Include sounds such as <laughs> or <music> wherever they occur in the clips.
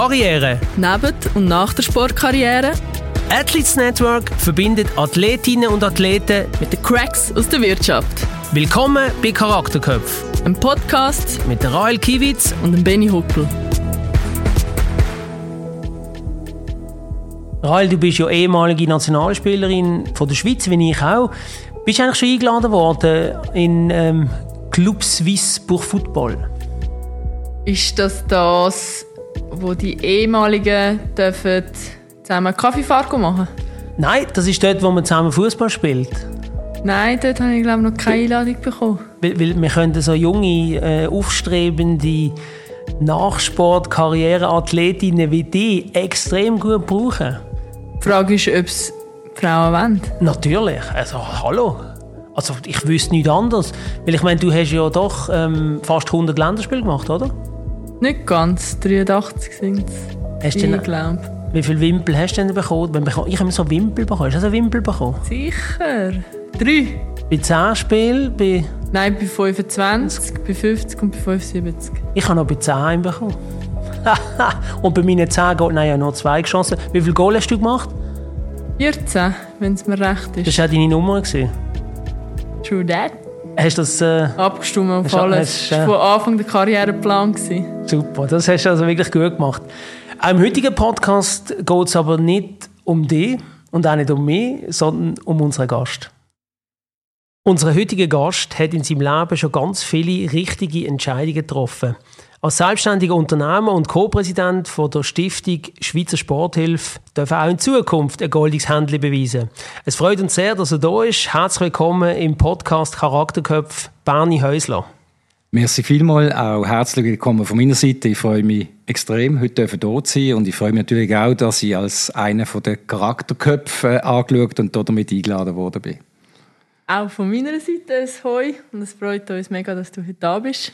Karriere. Neben und nach der Sportkarriere. Athletes Network verbindet Athletinnen und Athleten mit den Cracks aus der Wirtschaft. Willkommen bei Charakterköpf. Ein Podcast mit der Rael Kiewitz und dem Benny Huckel. Rael, du bist ja ehemalige Nationalspielerin von der Schweiz, wie ich auch. Bist du eigentlich schon eingeladen worden in ähm, Club Suisse pour Football? Ist das das, wo die ehemaligen dürfen zusammen Kaffeefahrt machen? Nein, das ist dort, wo man zusammen Fußball spielt. Nein, dort habe ich glaube noch keine Einladung bekommen. Weil, weil wir können so junge, äh, aufstrebende Nachsport-Karriereathletinnen wie die extrem gut brauchen. Die Frage ist, ob es Frauen wollen. Natürlich. Also, hallo. Also, ich wüsste nichts anderes. Weil ich meine, du hast ja doch ähm, fast 100 Länderspiele gemacht, oder? Nicht ganz. 83 sind es. ich glaube. Wie viele Wimpel hast du denn bekommen? Ich habe so Wimpel bekommen. Hast du also Wimpel bekommen? Sicher. Drei. Bei 10 Spielen? Bei Nein, bei 25, bei 50 und bei 75. Ich habe noch bei 10 bekommen. <laughs> und bei meinen 10 Goal, nein, ja noch zwei Chancen. Wie viele Goal hast du gemacht? 14, wenn es mir recht ist. Das war auch deine Nummer. True that. Hast du das... Äh, Abgestimmt auf alles. Das war von Anfang der Karriereplan. Super, das hast du also wirklich gut gemacht. Auch Im heutigen Podcast geht es aber nicht um dich und auch nicht um mich, sondern um unseren Gast. Unser heutiger Gast hat in seinem Leben schon ganz viele richtige Entscheidungen getroffen. Als selbstständiger Unternehmer und Co-Präsident der Stiftung Schweizer Sporthilfe darf er auch in Zukunft ein goldiges Händchen beweisen. Es freut uns sehr, dass er da ist. Herzlich willkommen im Podcast Charakterköpf Bernie Häusler. Merci vielmals, auch herzlich willkommen von meiner Seite. Ich freue mich extrem, heute hier zu sein und ich freue mich natürlich auch, dass ich als einer der Charakterköpfe angeschaut und damit eingeladen worden bin. Auch von meiner Seite ein Hoi und es freut uns mega, dass du heute da bist.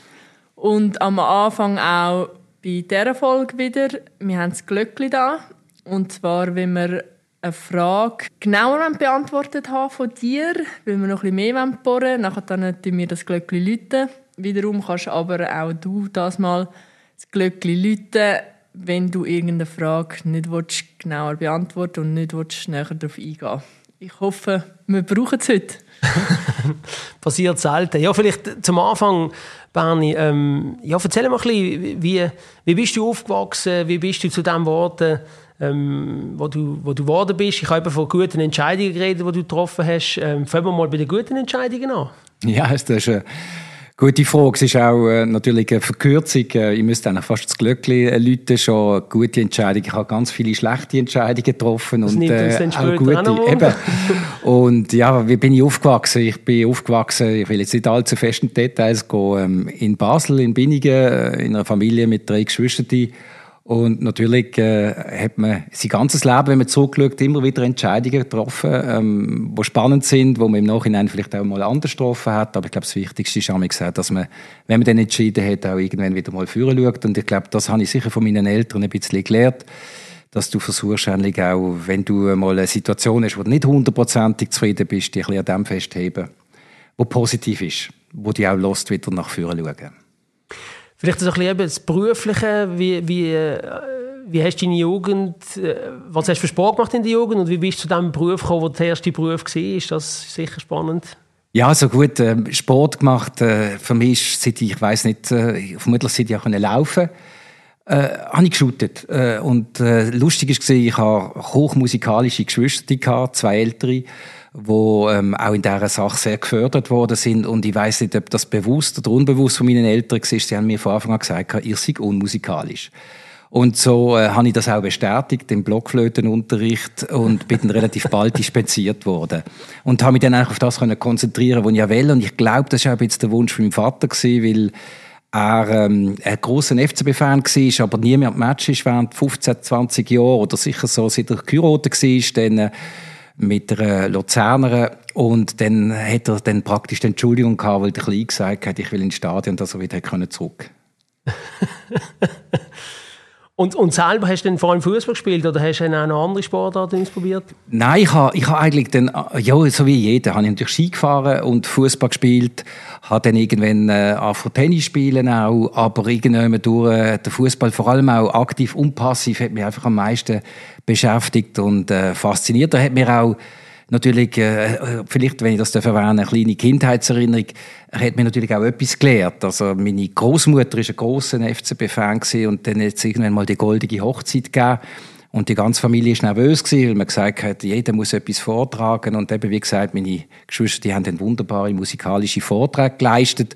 Und am Anfang auch bei dieser Folge wieder, wir haben das Glöckchen da. Und zwar, wenn wir eine Frage genauer beantwortet haben von dir, weil wir noch ein bisschen mehr bohren wollen, nachher dann wir das Glöckchen läuten. Wiederum kannst aber auch du das mal das Glöckchen läuten, wenn du irgendeine Frage nicht genauer beantworten und nicht näher darauf eingehen Ich hoffe, wir brauchen es heute. <laughs> Passiert selten. Ja, vielleicht zum Anfang, Berni, ähm, ja, erzähl mal ein bisschen, wie, wie bist du aufgewachsen, wie bist du zu dem geworden, ähm, wo du, wo du geworden bist. Ich habe von guten Entscheidungen geredet, die du getroffen hast. Ähm, fangen wir mal bei den guten Entscheidungen an. Ja, das ist eine gute Frage. Es ist auch äh, natürlich eine Verkürzung. Äh, ich müsste eigentlich fast das Glöckchen äh, läuten, schon gute Entscheidungen. Ich habe ganz viele schlechte Entscheidungen getroffen. Das und, dann auch gute. Auch eben. Und ja, wie bin ich aufgewachsen? Ich bin aufgewachsen, ich will jetzt nicht allzu fest in Details gehen, ähm, in Basel, in Binningen, äh, in einer Familie mit drei Geschwistern und natürlich äh, hat man sein ganzes Leben, wenn man zurückschaut, immer wieder Entscheidungen getroffen, ähm, die spannend sind, wo man im Nachhinein vielleicht auch mal anders getroffen hat. Aber ich glaube, das Wichtigste ist, habe gesagt, dass man, wenn man dann entschieden hat, auch irgendwann wieder mal führen schaut. Und ich glaube, das habe ich sicher von meinen Eltern ein bisschen gelernt, dass du versuchst, eigentlich auch, wenn du mal eine Situation hast, wo du nicht hundertprozentig zufrieden bist, dich ein bisschen an dem festheben, wo positiv ist, wo dich auch lässt, wieder nach vorne schauen. Vielleicht so ein bisschen das Berufliche, wie, wie, äh, wie hast du deine Jugend, äh, was hast du für Sport gemacht in der Jugend und wie bist du zu diesem Beruf gekommen, wo der erste Beruf war? Ist das sicher spannend? Ja, so gut, äh, Sport gemacht, äh, für mich ist, seit ich, ich weiß nicht, äh, vermutlich seit ich auch laufen äh, habe ich geshootet. Äh, und äh, lustig gesehen, ich habe hochmusikalische Geschwister zwei ältere wo ähm, auch in dieser Sache sehr gefördert worden sind. Und ich weiß nicht, ob das bewusst oder unbewusst von meinen Eltern war. Sie haben mir von Anfang an gesagt, ihr seid unmusikalisch. Und so äh, habe ich das auch bestätigt im Blockflötenunterricht und bin dann relativ <laughs> bald dispensiert worden. Und habe mich dann auch auf das können konzentrieren, was ich will. Und ich glaube, das war auch jetzt der Wunsch von meinem Vater, gewesen, weil er ähm, ein grosser FCB-Fan war, aber nie mehr am Match ist während 15, 20 Jahren oder sicher so, seit er geheiratet war. Dann, äh, mit einer Luzernerin. Und dann hat er dann praktisch die Entschuldigung gehabt, weil der Klein gesagt hat, ich will ins Stadion, dass er wieder zurück <laughs> Und, und selber hast du dann vor allem Fußball gespielt oder hast du dann auch noch andere Sportarten ausprobiert? Nein, ich habe, ich habe eigentlich dann, ja, so wie jeder, habe ich natürlich Ski gefahren und Fußball gespielt, habe dann irgendwann äh, angefangen Tennis spielen auch, aber irgendwann durch äh, der Fußball, vor allem auch aktiv und passiv, hat mich einfach am meisten beschäftigt und äh, fasziniert. Da hat mir auch natürlich, äh, vielleicht, wenn ich das erwähnen eine kleine Kindheitserinnerung, er hat mir natürlich auch etwas gelehrt. Also meine Großmutter ist ein großer FCB-Fan und dann hat es irgendwann mal die goldige Hochzeit gegeben. Und die ganze Familie war nervös, weil man gesagt hat, jeder muss etwas vortragen. Und eben, wie gesagt, meine Geschwister, die haben dann wunderbare musikalische Vorträge geleistet.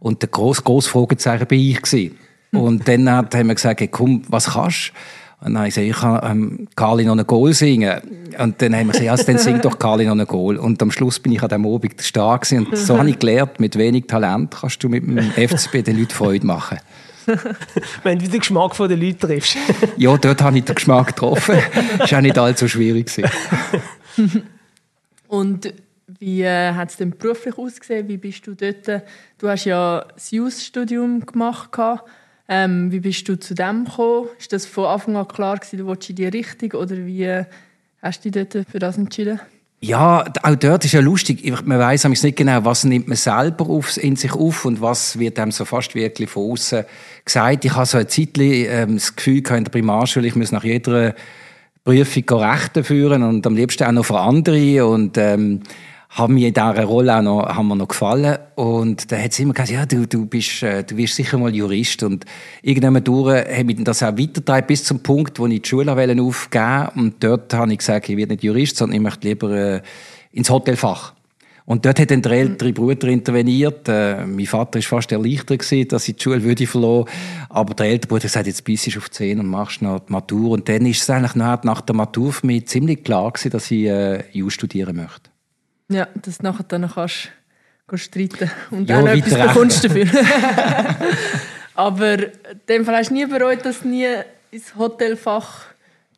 Und der grosse, grosse Fragezeichen bin ich gewesen. <laughs> Und dann haben wir gesagt, hey, komm, was kannst du? Und dann habe ich gesagt, ich kann ähm, noch einen Goal singen. Und dann haben wir gesagt, also, dann sing doch Carly noch einen Goal. Und am Schluss bin ich an diesem Abend stark gewesen. Und so habe ich gelernt, mit wenig Talent kannst du mit dem FCB den Leuten Freude machen. <laughs> Wenn du den Geschmack der Leute triffst. <laughs> ja, dort habe ich den Geschmack getroffen. Das war auch nicht allzu schwierig. <laughs> Und wie äh, hat es denn beruflich ausgesehen? Wie bist du dort? Du hast ja das Jus-Studium gemacht. Gehabt. Ähm, wie bist du zu dem gekommen? Ist das von Anfang an klar gewesen, du willst in die Richtung oder wie hast du dich dort für das entschieden? Ja, auch dort ist ja lustig. Man weiß nicht genau, was nimmt man selber auf, in sich auf und was wird einem so fast wirklich von außen gesagt. Ich habe so ein Zeitchen ähm, das Gefühl gehabt, in der Primarschule, ich muss nach jeder Prüfung Rechte führen und am liebsten auch noch für andere und ähm, haben mir in dieser Rolle auch noch, haben mir noch gefallen. Und da hat sie immer gesagt, ja, du, du bist, äh, du wirst sicher mal Jurist. Und irgendwann durch habe ich das auch weitergetragen bis zum Punkt, wo ich die Schule aufgeben Und dort habe ich gesagt, ich werde nicht Jurist, sondern ich möchte lieber äh, ins Hotelfach. Und dort hat dann der ältere Bruder interveniert. Äh, mein Vater war fast erleichtert gewesen, dass ich die Schule würde verloren. Aber der ältere Bruder hat gesagt, jetzt bist du auf 10 und machst noch die Matur. Und dann ist es eigentlich nach der Matur für mich ziemlich klar gewesen, dass ich äh, Jus studieren möchte. Ja, dass du nachher dann kannst, kannst streiten und ja, auch noch etwas bekommst dafür. <laughs> Aber in dem Fall hast du nie bereut, dass du nie ins Hotelfach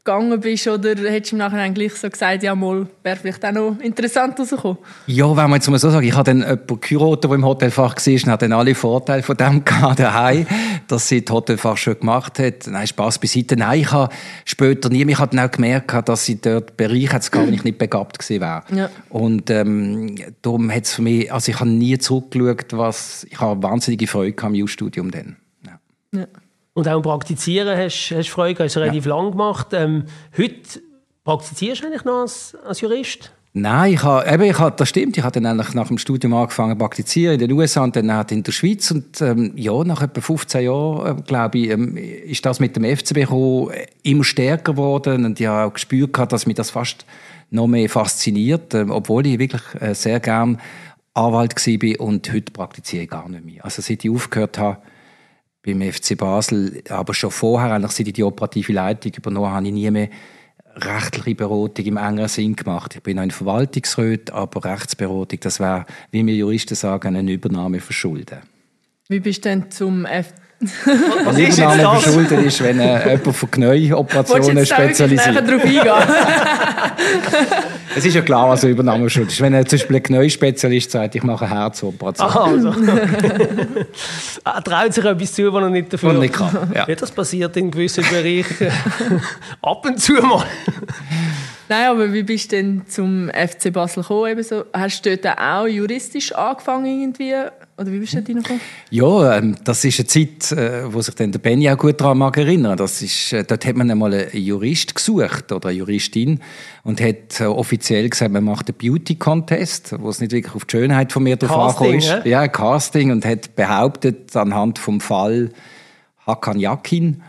gegangen bist oder hättest du im Nachhinein gleich so gesagt, ja mal, wäre vielleicht auch noch interessant rausgekommen? Ja, wenn man jetzt mal so sagen, ich habe dann jemanden geheiratet, der im Hotelfach war und hat dann alle Vorteile von dem <laughs> gehabt daheim, dass sie das Hotelfach schon gemacht hat. Nein, Spass beiseite. Nein, ich habe später nie, ich habe dann auch gemerkt, dass sie dort Bereich jetzt gar nicht, nicht begabt gewesen wäre. Ja. Und ähm, darum hat es für mich, also ich habe nie zurückgeschaut, was, ich habe wahnsinnige Freude am U-Studium dann. Ja. ja. Und auch im Praktizieren hast du Freude, hast du relativ ja. lang gemacht. Ähm, heute praktizierst du eigentlich noch als, als Jurist? Nein, ich habe, eben, ich habe, das stimmt. Ich habe dann eigentlich nach dem Studium angefangen zu praktizieren in den USA und dann in der Schweiz. Und ähm, ja, nach etwa 15 Jahren, äh, glaube ich, ähm, ist das mit dem FCB gekommen, immer stärker geworden. Und ich habe auch gespürt, dass mich das fast noch mehr fasziniert, äh, obwohl ich wirklich äh, sehr gern Anwalt war und heute praktiziere ich gar nicht mehr. Also seit ich aufgehört habe, beim FC Basel, aber schon vorher, eigentlich seit ich die operative Leitung übernommen habe, ich nie mehr rechtliche Beratung im engeren Sinn gemacht. Ich bin noch in Verwaltungsrat, aber Rechtsberatung, das wäre, wie wir Juristen sagen, eine Übernahme verschulden. Wie bist du denn zum FC was ist jetzt das? verschuldet ist, wenn äh, jemand für Knäuoperationen spezialisiert. Darauf eingehen? <laughs> es ist ja klar, was eine Übernahme schuld ist. Wenn er zum Beispiel ein Knäuspezialist sagt, ich mache eine Herzoperation. Aha, also. <laughs> er traut sich etwas zu, was er nicht dafür nicht kann. Ja. ja. das passiert in gewissen Bereichen <laughs> ab und zu mal. Nein, aber wie bist du denn zum FC Basel gekommen? Ebenso? Hast du dort auch juristisch angefangen irgendwie? Oder wie bist du gekommen? Ja, ähm, das ist eine Zeit, äh, wo sich dann der Benny auch gut daran mag erinnern. Das ist, äh, dort hat man einmal einen Jurist gesucht oder eine Juristin und hat äh, offiziell gesagt, man macht einen Beauty Contest, wo es nicht wirklich auf die Schönheit von mir drauf ist. Ja? ja, Casting und hat behauptet anhand vom Fall Hakan Yakin,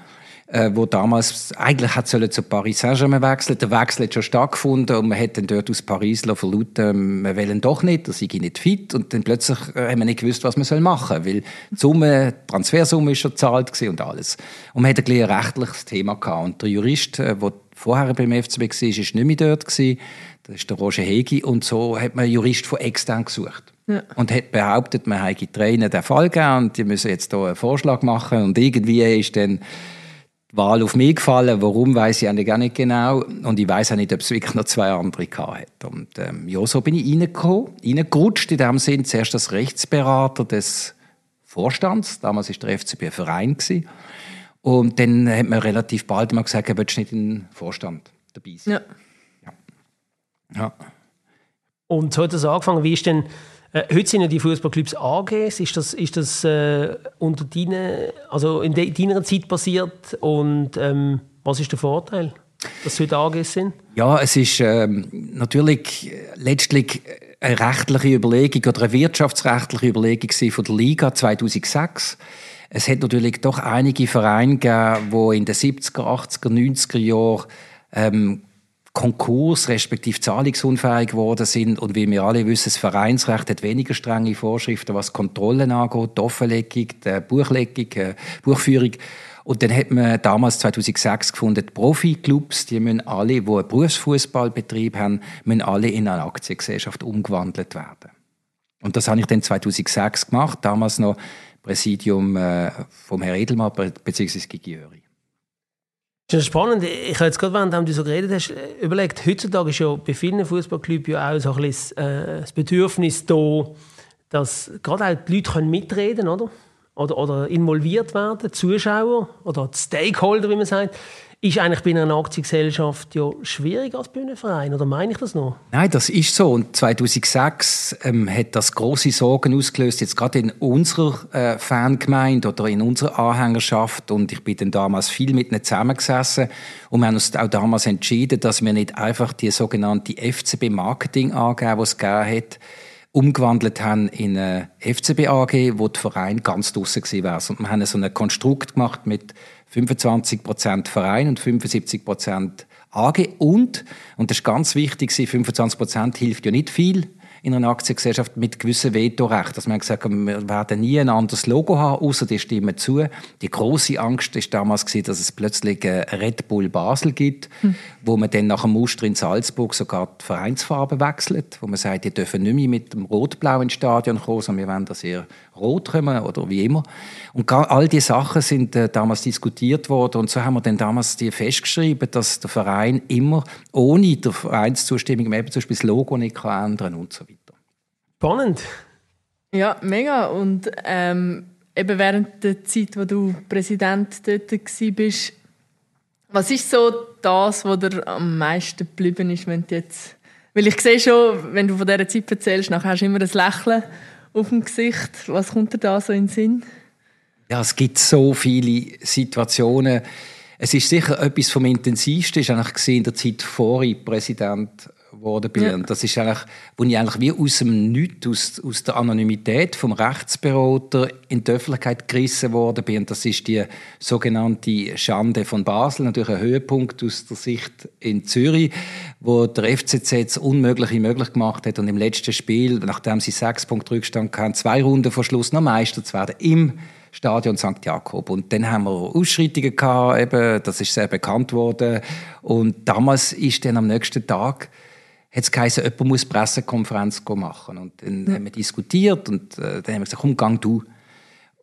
äh, wo damals eigentlich hat sollen zu Paris Saint-Germain wechseln. Der Wechsel hat schon stattgefunden und man hat dann dort aus Paris verlauten, wir wollen doch nicht, dass ich nicht fit und dann plötzlich äh, haben wir nicht gewusst, was man soll machen, weil die Summe, die Transfersumme ist schon gezahlt und alles. Und man hatte ein, ein rechtliches Thema gehabt und der Jurist, der äh, vorher beim FCB war, ist nicht mehr dort gewesen. Das ist der Roger Hegi und so hat man einen Jurist von extern gesucht. Ja. Und hat behauptet, man habe Tränen den Fall gegeben und die müssen jetzt hier einen Vorschlag machen und irgendwie ist dann Wahl auf mich gefallen. Warum, weiß ich eigentlich gar nicht genau. Und ich weiß auch nicht, ob es wirklich noch zwei andere hat. Und ähm, ja, so bin ich reingekommen, reingerutscht in dem Sinn. Zuerst als Rechtsberater des Vorstands. Damals war der FCB ein Verein. Gewesen. Und dann hat man relativ bald mal gesagt, er willst nicht in den Vorstand dabei sein. Ja. Ja. Und so hat das angefangen. Wie ist denn, äh, heute sind ja die Fußballclubs AGs. Ist das, ist das äh, unter deine, also in de, deiner Zeit passiert? Und ähm, was ist der Vorteil, dass es heute AGs sind? Ja, es ist ähm, natürlich letztlich eine rechtliche Überlegung oder eine wirtschaftsrechtliche Überlegung von der Liga 2006. Es hat natürlich doch einige Vereine gegeben, die in den 70er, 80er, 90er Jahren ähm, Konkurs respektive zahlungsunfähig geworden sind. Und wie wir alle wissen, das Vereinsrecht hat weniger strenge Vorschriften, was Kontrollen angeht, die Offenlegung, die Buchlegung, die Buchführung. Und dann hat man damals 2006 gefunden, Profi-Clubs, die müssen alle, die einen Berufsfußballbetrieb haben, müssen alle in eine Aktiengesellschaft umgewandelt werden. Und das habe ich dann 2006 gemacht, damals noch Präsidium äh, vom Herrn Edelmann bzw. Gigi Jöri. Das ist spannend. Ich habe jetzt gerade, während du so geredet hast, überlegt, heutzutage ist ja bei vielen Fußballclubs ja auch so ein bisschen äh, das Bedürfnis da, dass gerade auch die Leute mitreden können, oder? oder? Oder involviert werden, Zuschauer oder Stakeholder, wie man sagt ist eigentlich bei einer Aktiengesellschaft ja schwieriger als bei einem Verein, oder meine ich das noch? Nein, das ist so. Und 2006 ähm, hat das große Sorgen ausgelöst, jetzt gerade in unserer äh, Fangemeinde oder in unserer Anhängerschaft. Und ich bin dann damals viel mit ihnen zusammengesessen und wir haben uns auch damals entschieden, dass wir nicht einfach die sogenannte FCB Marketing AG, die es gegeben hat, umgewandelt haben in eine FCB AG, wo der Verein ganz draussen gewesen wäre. Und wir haben so ein Konstrukt gemacht mit 25% Verein und 75% AG. Und, und das ist ganz wichtig, 25% hilft ja nicht viel in einer Aktiengesellschaft mit gewissem Vetorecht. Dass man gesagt hat, wir werden nie ein anderes Logo haben, außer die stimmen zu. Die große Angst ist damals gewesen, dass es plötzlich Red Bull Basel gibt, hm. wo man dann nach dem Muster in Salzburg sogar die Vereinsfarbe wechselt, wo man sagt, die dürfen nicht mehr mit dem Rot-Blau ins Stadion kommen, sondern wir wollen, dass ihr rot kommen oder wie immer. Und all diese Sachen sind äh, damals diskutiert worden und so haben wir dann damals die festgeschrieben, dass der Verein immer ohne die Vereinszustimmung eben zum Beispiel das Logo nicht kann ändern und so weiter. Spannend. Ja, mega. Und ähm, eben während der Zeit, wo du Präsident dort warst, was ist so das, was dir am meisten geblieben ist, wenn du jetzt... Weil ich sehe schon, wenn du von dieser Zeit erzählst, nachher hast du immer ein Lächeln auf dem Gesicht. Was kommt dir da so in den Sinn? Ja, es gibt so viele Situationen. Es ist sicher etwas vom Intensivsten, ist eigentlich in der Zeit vor ich Präsident geworden bin. Ja. Das ist eigentlich, wo ich eigentlich wie aus dem Nichts, aus, aus der Anonymität vom Rechtsberater in die Öffentlichkeit gerissen worden bin. Und das ist die sogenannte Schande von Basel, natürlich ein Höhepunkt aus der Sicht in Zürich, wo der FCZ das Unmögliche möglich gemacht hat und im letzten Spiel, nachdem sie sechs Punkte Rückstand hatten, zwei Runden vor Schluss noch Meister zu werden im Stadion St. Jakob. Und dann haben wir Ausschreitungen gehabt, eben, das ist sehr bekannt worden. Und damals ist dann am nächsten Tag hat es geheißen, jemand muss Pressekonferenz machen. Und dann ja. haben wir diskutiert und äh, dann haben wir gesagt, komm, gang du.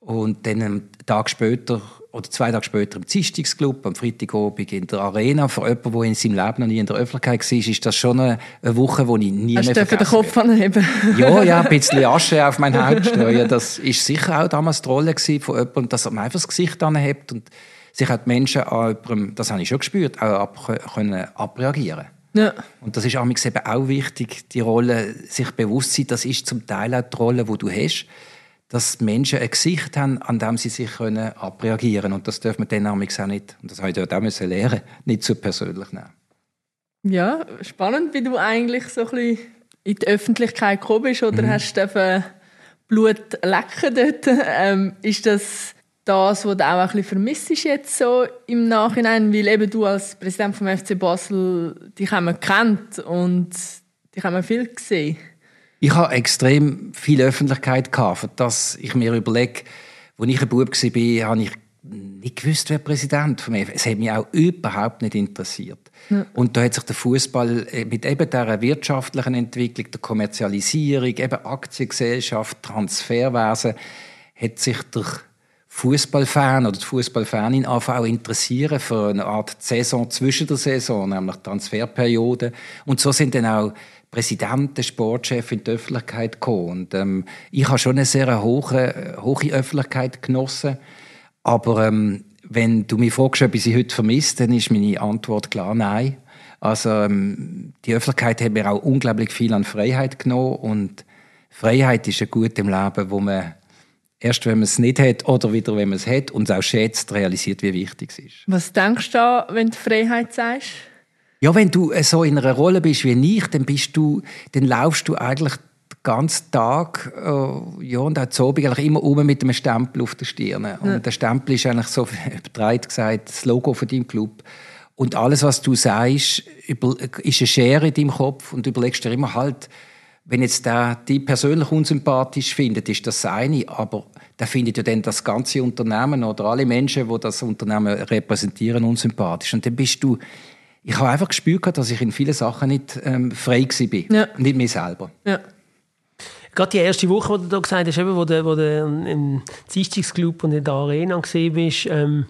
Und dann einen Tag später oder zwei Tage später im Zistungsclub, am Freitagabend in der Arena. Für jemanden, der in seinem Leben noch nie in der Öffentlichkeit war, ist das schon eine, eine Woche, die ich nie Hast mehr vergessen den Kopf anheben? Ja, ja, ein bisschen Asche auf mein Haupt streuen. Das war sicher auch damals die Rolle von jemandem, dass man einfach das Gesicht anhebt und sich auch die Menschen an jemandem, das habe ich schon gespürt, auch ab, können abreagieren ja. Und das ist eben auch wichtig, die Rolle, sich bewusst sein, das ist zum Teil auch die Rolle, die du hast, dass Menschen ein Gesicht haben, an dem sie sich können abreagieren können. Und das dürfen wir dann auch nicht, und das habe ich dort auch müssen lernen, nicht zu persönlich nehmen. Ja, spannend, wie du eigentlich so ein bisschen in die Öffentlichkeit gekommen bist, oder mhm. hast du Blut lecken dort? <laughs> Ähm, ist das das, was du auch ein bisschen vermisst jetzt so im Nachhinein, weil eben du als Präsident vom FC Basel dich haben kennt und dich haben viel gesehen. Ich habe extrem viel Öffentlichkeit gehabt, dass ich mir überlege, als ich ein Bub war, habe ich nicht gewusst, wer Präsident von mir Es hat mich auch überhaupt nicht interessiert. Ja. Und da hat sich der Fußball äh, mit eben dieser wirtschaftlichen Entwicklung, der Kommerzialisierung, eben Aktiengesellschaft, Transferwesen, hat sich der Fußballfan oder die Fußballfanin auch interessieren für eine Art Saison zwischen der Saison, nämlich Transferperiode. Und so sind dann auch Präsidenten, Sportchef in die Öffentlichkeit gekommen. Und ähm, ich habe schon eine sehr hohe, hohe Öffentlichkeit genossen. Aber ähm, wenn du mich fragst, ob ich sie heute vermisse, dann ist meine Antwort klar nein. Also ähm, die Öffentlichkeit hat mir auch unglaublich viel an Freiheit genommen und Freiheit ist ein Gut im Leben, wo man erst, wenn man es nicht hat oder wieder, wenn man es hat und es auch schätzt, realisiert, wie wichtig es ist. Was denkst du da, wenn du Freiheit sagst? Ja, wenn du so in einer Rolle bist wie ich, dann bist du, dann laufst du eigentlich den ganzen Tag, äh, ja, und auch zu Abend eigentlich immer um mit einem Stempel auf der Stirn. Und ja. der Stempel ist eigentlich so, <laughs> übertreibt gesagt, das Logo von deinem Club. Und alles, was du sagst, ist eine Schere in deinem Kopf und du überlegst dir immer halt, wenn jetzt der die persönlich unsympathisch findet, ist das eine, aber der findet ja dann das ganze Unternehmen oder alle Menschen, die das Unternehmen repräsentieren, unsympathisch. Und dann bist du, ich habe einfach gespürt, dass ich in vielen Sachen nicht ähm, frei war, ja. nicht mir selber. Ja. Gerade die erste Woche, wo du da gesagt hast, wo du, wo du im Dienstagsclub und in der Arena gesehen bist, ähm,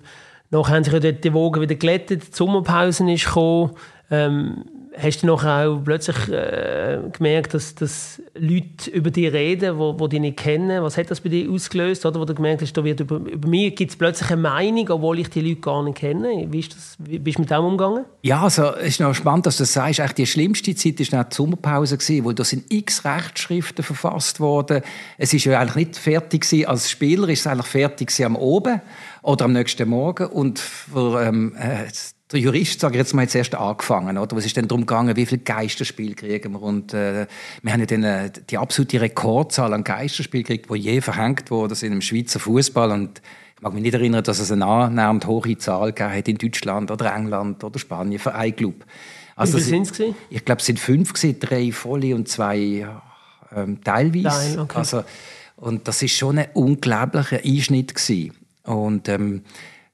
nachher haben sich ja dort die Wogen wieder glättet, die Sommerpause ist gekommen. Ähm, hast du nachher auch plötzlich äh, gemerkt, dass, dass Leute über dich reden, die, die dich nicht kennen? Was hat das bei dir ausgelöst? Oder wo du gemerkt hast, da wird über, über mich gibt es plötzlich eine Meinung, obwohl ich die Leute gar nicht kenne. Wie, ist das, wie bist du mit dem umgegangen? Ja, also es ist noch spannend, dass du das sagst. Eigentlich die schlimmste Zeit war die Sommerpause, gewesen, wo da sind x Rechtsschriften verfasst worden. Es ist ja eigentlich nicht fertig gewesen. Als Spieler ist es eigentlich fertig am Oben oder am nächsten Morgen. Und für ähm, äh, der Jurist, sage ich jetzt mal, jetzt erst angefangen. Oder? Was ist denn darum gegangen, wie viele Geisterspiele kriegen wir? Und äh, wir haben ja dann, äh, die absolute Rekordzahl an Geisterspielen gekriegt, die je verhängt wurde in dem Schweizer Fußball. Und ich mag mich nicht erinnern, dass es eine annähernd hohe Zahl gegeben in Deutschland oder England oder Spanien für einen Club. Also, wie viele sind es? Ich glaube, es sind fünf, gewesen, drei volle und zwei ähm, teilweise. Nein, okay. also, und das ist schon ein unglaublicher Einschnitt gewesen. Und ähm,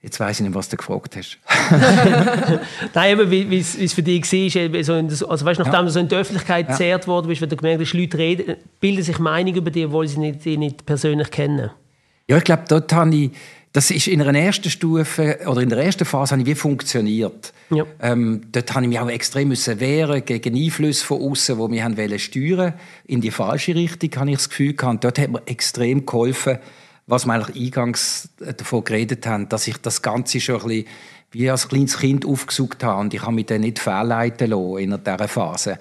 Jetzt weiß ich nicht, was du gefragt hast. <laughs> Nein, aber wie es für dich war, so das, also weißt, nachdem ja. du so in der Öffentlichkeit ja. gezerrt worden bist, wenn du gemerkt hast, Leute reden, bilden sich Meinungen über dich, obwohl sie nicht, dich nicht persönlich kennen. Ja, ich glaube, dort habe ich, das ist in einer ersten Stufe oder in der ersten Phase habe ich wie funktioniert. Ja. Ähm, dort habe ich mich auch extrem müssen wehren gegen Einflüsse von außen, wo wir haben wollen steuern in die falsche Richtung, habe ich das Gefühl gehabt. Dort hat mir extrem geholfen, was wir eigentlich eingangs davon geredet haben, dass ich das Ganze schon ein bisschen wie als kleines Kind aufgesucht habe und ich habe mich dann nicht fehlleiten lassen in dieser Phase.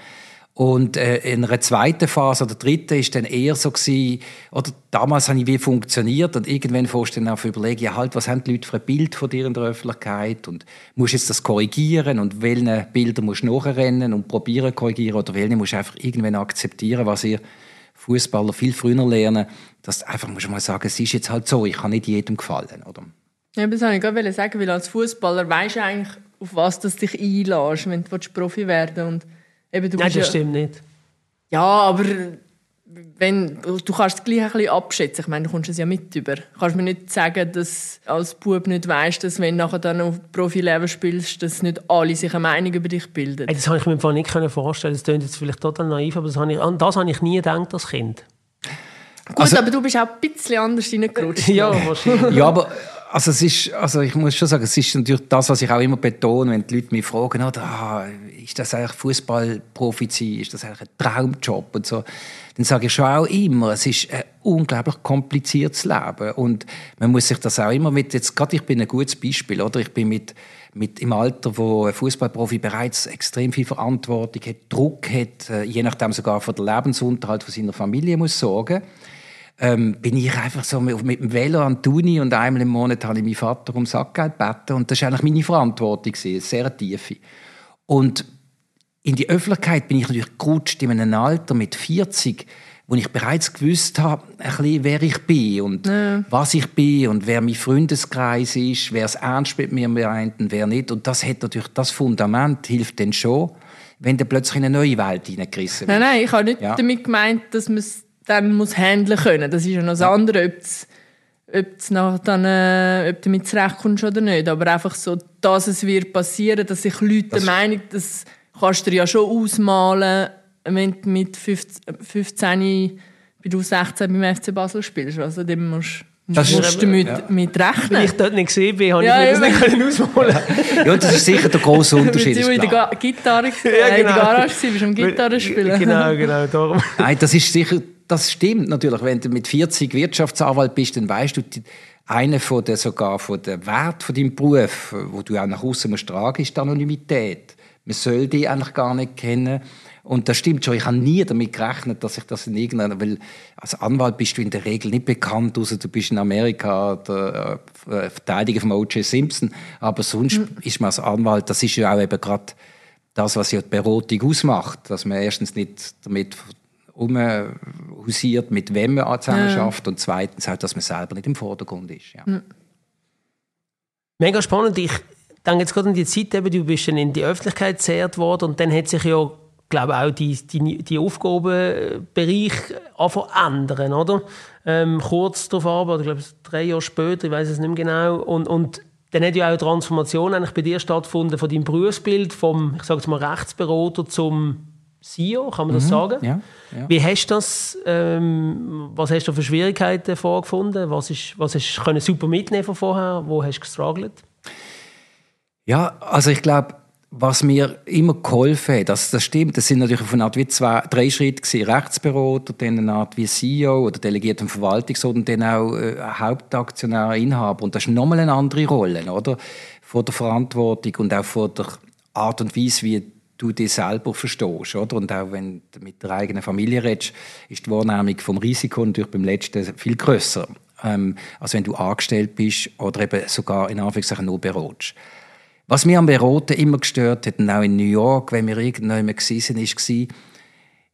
Und äh, in einer zweiten Phase oder dritten ist dann eher so gewesen, oder damals habe ich wie funktioniert und irgendwann fährst du dann auch überlegen, ja halt, was haben die Leute für ein Bild von dir in der Öffentlichkeit und musst jetzt das korrigieren und welche Bilder musst du nachrennen und probieren korrigieren oder welche musst du einfach irgendwann akzeptieren, was ihr Fußballer viel früher lernen, dass du einfach musst mal sagen, es ist jetzt halt so, ich kann nicht jedem gefallen, oder? Ja, das wollte ich gerade sagen, weil als Fußballer weißt du eigentlich, auf was du dich einlässt, wenn du Profi werden willst. Nein, das ja, stimmt nicht. Ja, aber wenn, du kannst es gleich ein bisschen abschätzen. Ich meine, du kommst es ja mit über. Du kannst mir nicht sagen, dass als Bub nicht weißt, dass wenn du nachher dann auf Profi-Level spielst, dass nicht alle sich eine Meinung über dich bilden. das habe ich mir nicht vorstellen. Das klingt jetzt vielleicht total naiv, aber das habe ich, das habe ich nie gedacht als Kind. Gut, also, aber du bist auch ein bisschen anders reingerutscht. ja, wahrscheinlich. ja, aber also es ist, also ich muss schon sagen, es ist natürlich das, was ich auch immer betone, wenn die Leute mich fragen, oder, ah, ist das eigentlich Fußballprofi ist das eigentlich ein Traumjob und so, dann sage ich schon auch immer, es ist ein unglaublich kompliziertes Leben. Und man muss sich das auch immer mit, jetzt gerade ich bin ein gutes Beispiel, oder, ich bin mit mit im Alter, wo ein Fußballprofi bereits extrem viel Verantwortung hat, Druck hat, äh, je nachdem sogar für den Lebensunterhalt von seiner Familie muss sorgen ähm, bin ich einfach so mit, mit dem Velo an die Uni und einmal im Monat habe ich meinen Vater um Sackgeld gebeten und das war eigentlich meine Verantwortung, eine sehr tiefe. Und in die Öffentlichkeit bin ich natürlich gerutscht in einem Alter mit 40, wo ich bereits gewusst habe, ein bisschen, wer ich bin und ja. was ich bin und wer mein Freundeskreis ist, wer es ernst mit mir meint und wer nicht. Und das hat natürlich das Fundament hilft dann schon, wenn du plötzlich in eine neue Welt hineingerissen wird. Nein, nein, ich habe nicht ja. damit gemeint, dass man es dann muss handeln können. Das ist ja noch das andere, ob ob du dann, äh, ob du damit zurechtkommst oder nicht. Aber einfach so, dass es wird passieren, dass sich Leute das meinen, das kannst du dir ja schon ausmalen, wenn du mit 15, 15 bei du 16 beim FC Basel spielst. Also dem musst das musst du mit, ja. mit rechnen. Weil ich dort nicht gesehen bin, habe ja, ich mir das nicht ausmalen <laughs> Ja, das ist sicher der grosse Unterschied. Weil du in der Gitarre, ja, genau. in der genau. Garage warst, bist am Gitarre spielen. Genau, genau, darum. Nein, das ist sicher das stimmt natürlich. Wenn du mit 40 Wirtschaftsanwalt bist, dann weißt du, einer von der, sogar von der Wert von deinem Beruf, wo du auch nach außen musst tragen, ist die Anonymität. Man soll die eigentlich gar nicht kennen. Und das stimmt schon. Ich habe nie damit gerechnet, dass ich das in irgendeiner, weil als Anwalt bist du in der Regel nicht bekannt, außer du bist in Amerika der äh, Verteidiger von O.J. Simpson. Aber sonst mhm. ist man als Anwalt, das ist ja auch eben gerade das, was ja die Beratung ausmacht, dass man erstens nicht damit umhusiert, mit wem man zusammen ja. schafft und zweitens auch, dass man selber nicht im Vordergrund ist. Ja. Mhm. Mega spannend. Ich denke jetzt gerade an die Zeit, eben, du bist in die Öffentlichkeit gezerrt worden und dann hat sich ja glaube auch die, die, die Aufgabenbereich ändern, oder? Ähm, kurz darauf aber, ich glaube drei Jahre später, ich weiß es nicht mehr genau, und, und dann hat ja auch eine Transformation eigentlich bei dir stattgefunden von deinem Berufsbild, vom, ich sage mal, Rechtsberater zum CEO, kann man das mhm, sagen? Ja, ja. Wie hast du das, ähm, was hast du für Schwierigkeiten vorgefunden? Was, ist, was hast du super mitnehmen von vorher? Wo hast du gestruggelt? Ja, also ich glaube, was mir immer geholfen hat, das, das stimmt, das sind natürlich auf eine Art wie zwei, drei Schritte gewesen. Rechtsberater, dann eine Art wie CEO oder delegierter Verwaltungsrat und dann auch äh, Hauptaktionär, Inhaber. Und das ist nochmal eine andere Rolle, oder? Vor der Verantwortung und auch vor der Art und Weise, wie du dich selber verstehst, oder? Und auch wenn du mit der eigenen Familie redest, ist die Wahrnehmung vom Risiko natürlich beim Letzten viel grösser, ähm, als wenn du angestellt bist oder eben sogar in Anführungszeichen nur berätst. Was mich am Beraten immer gestört hat, und auch in New York, wenn wir irgendwann waren, war,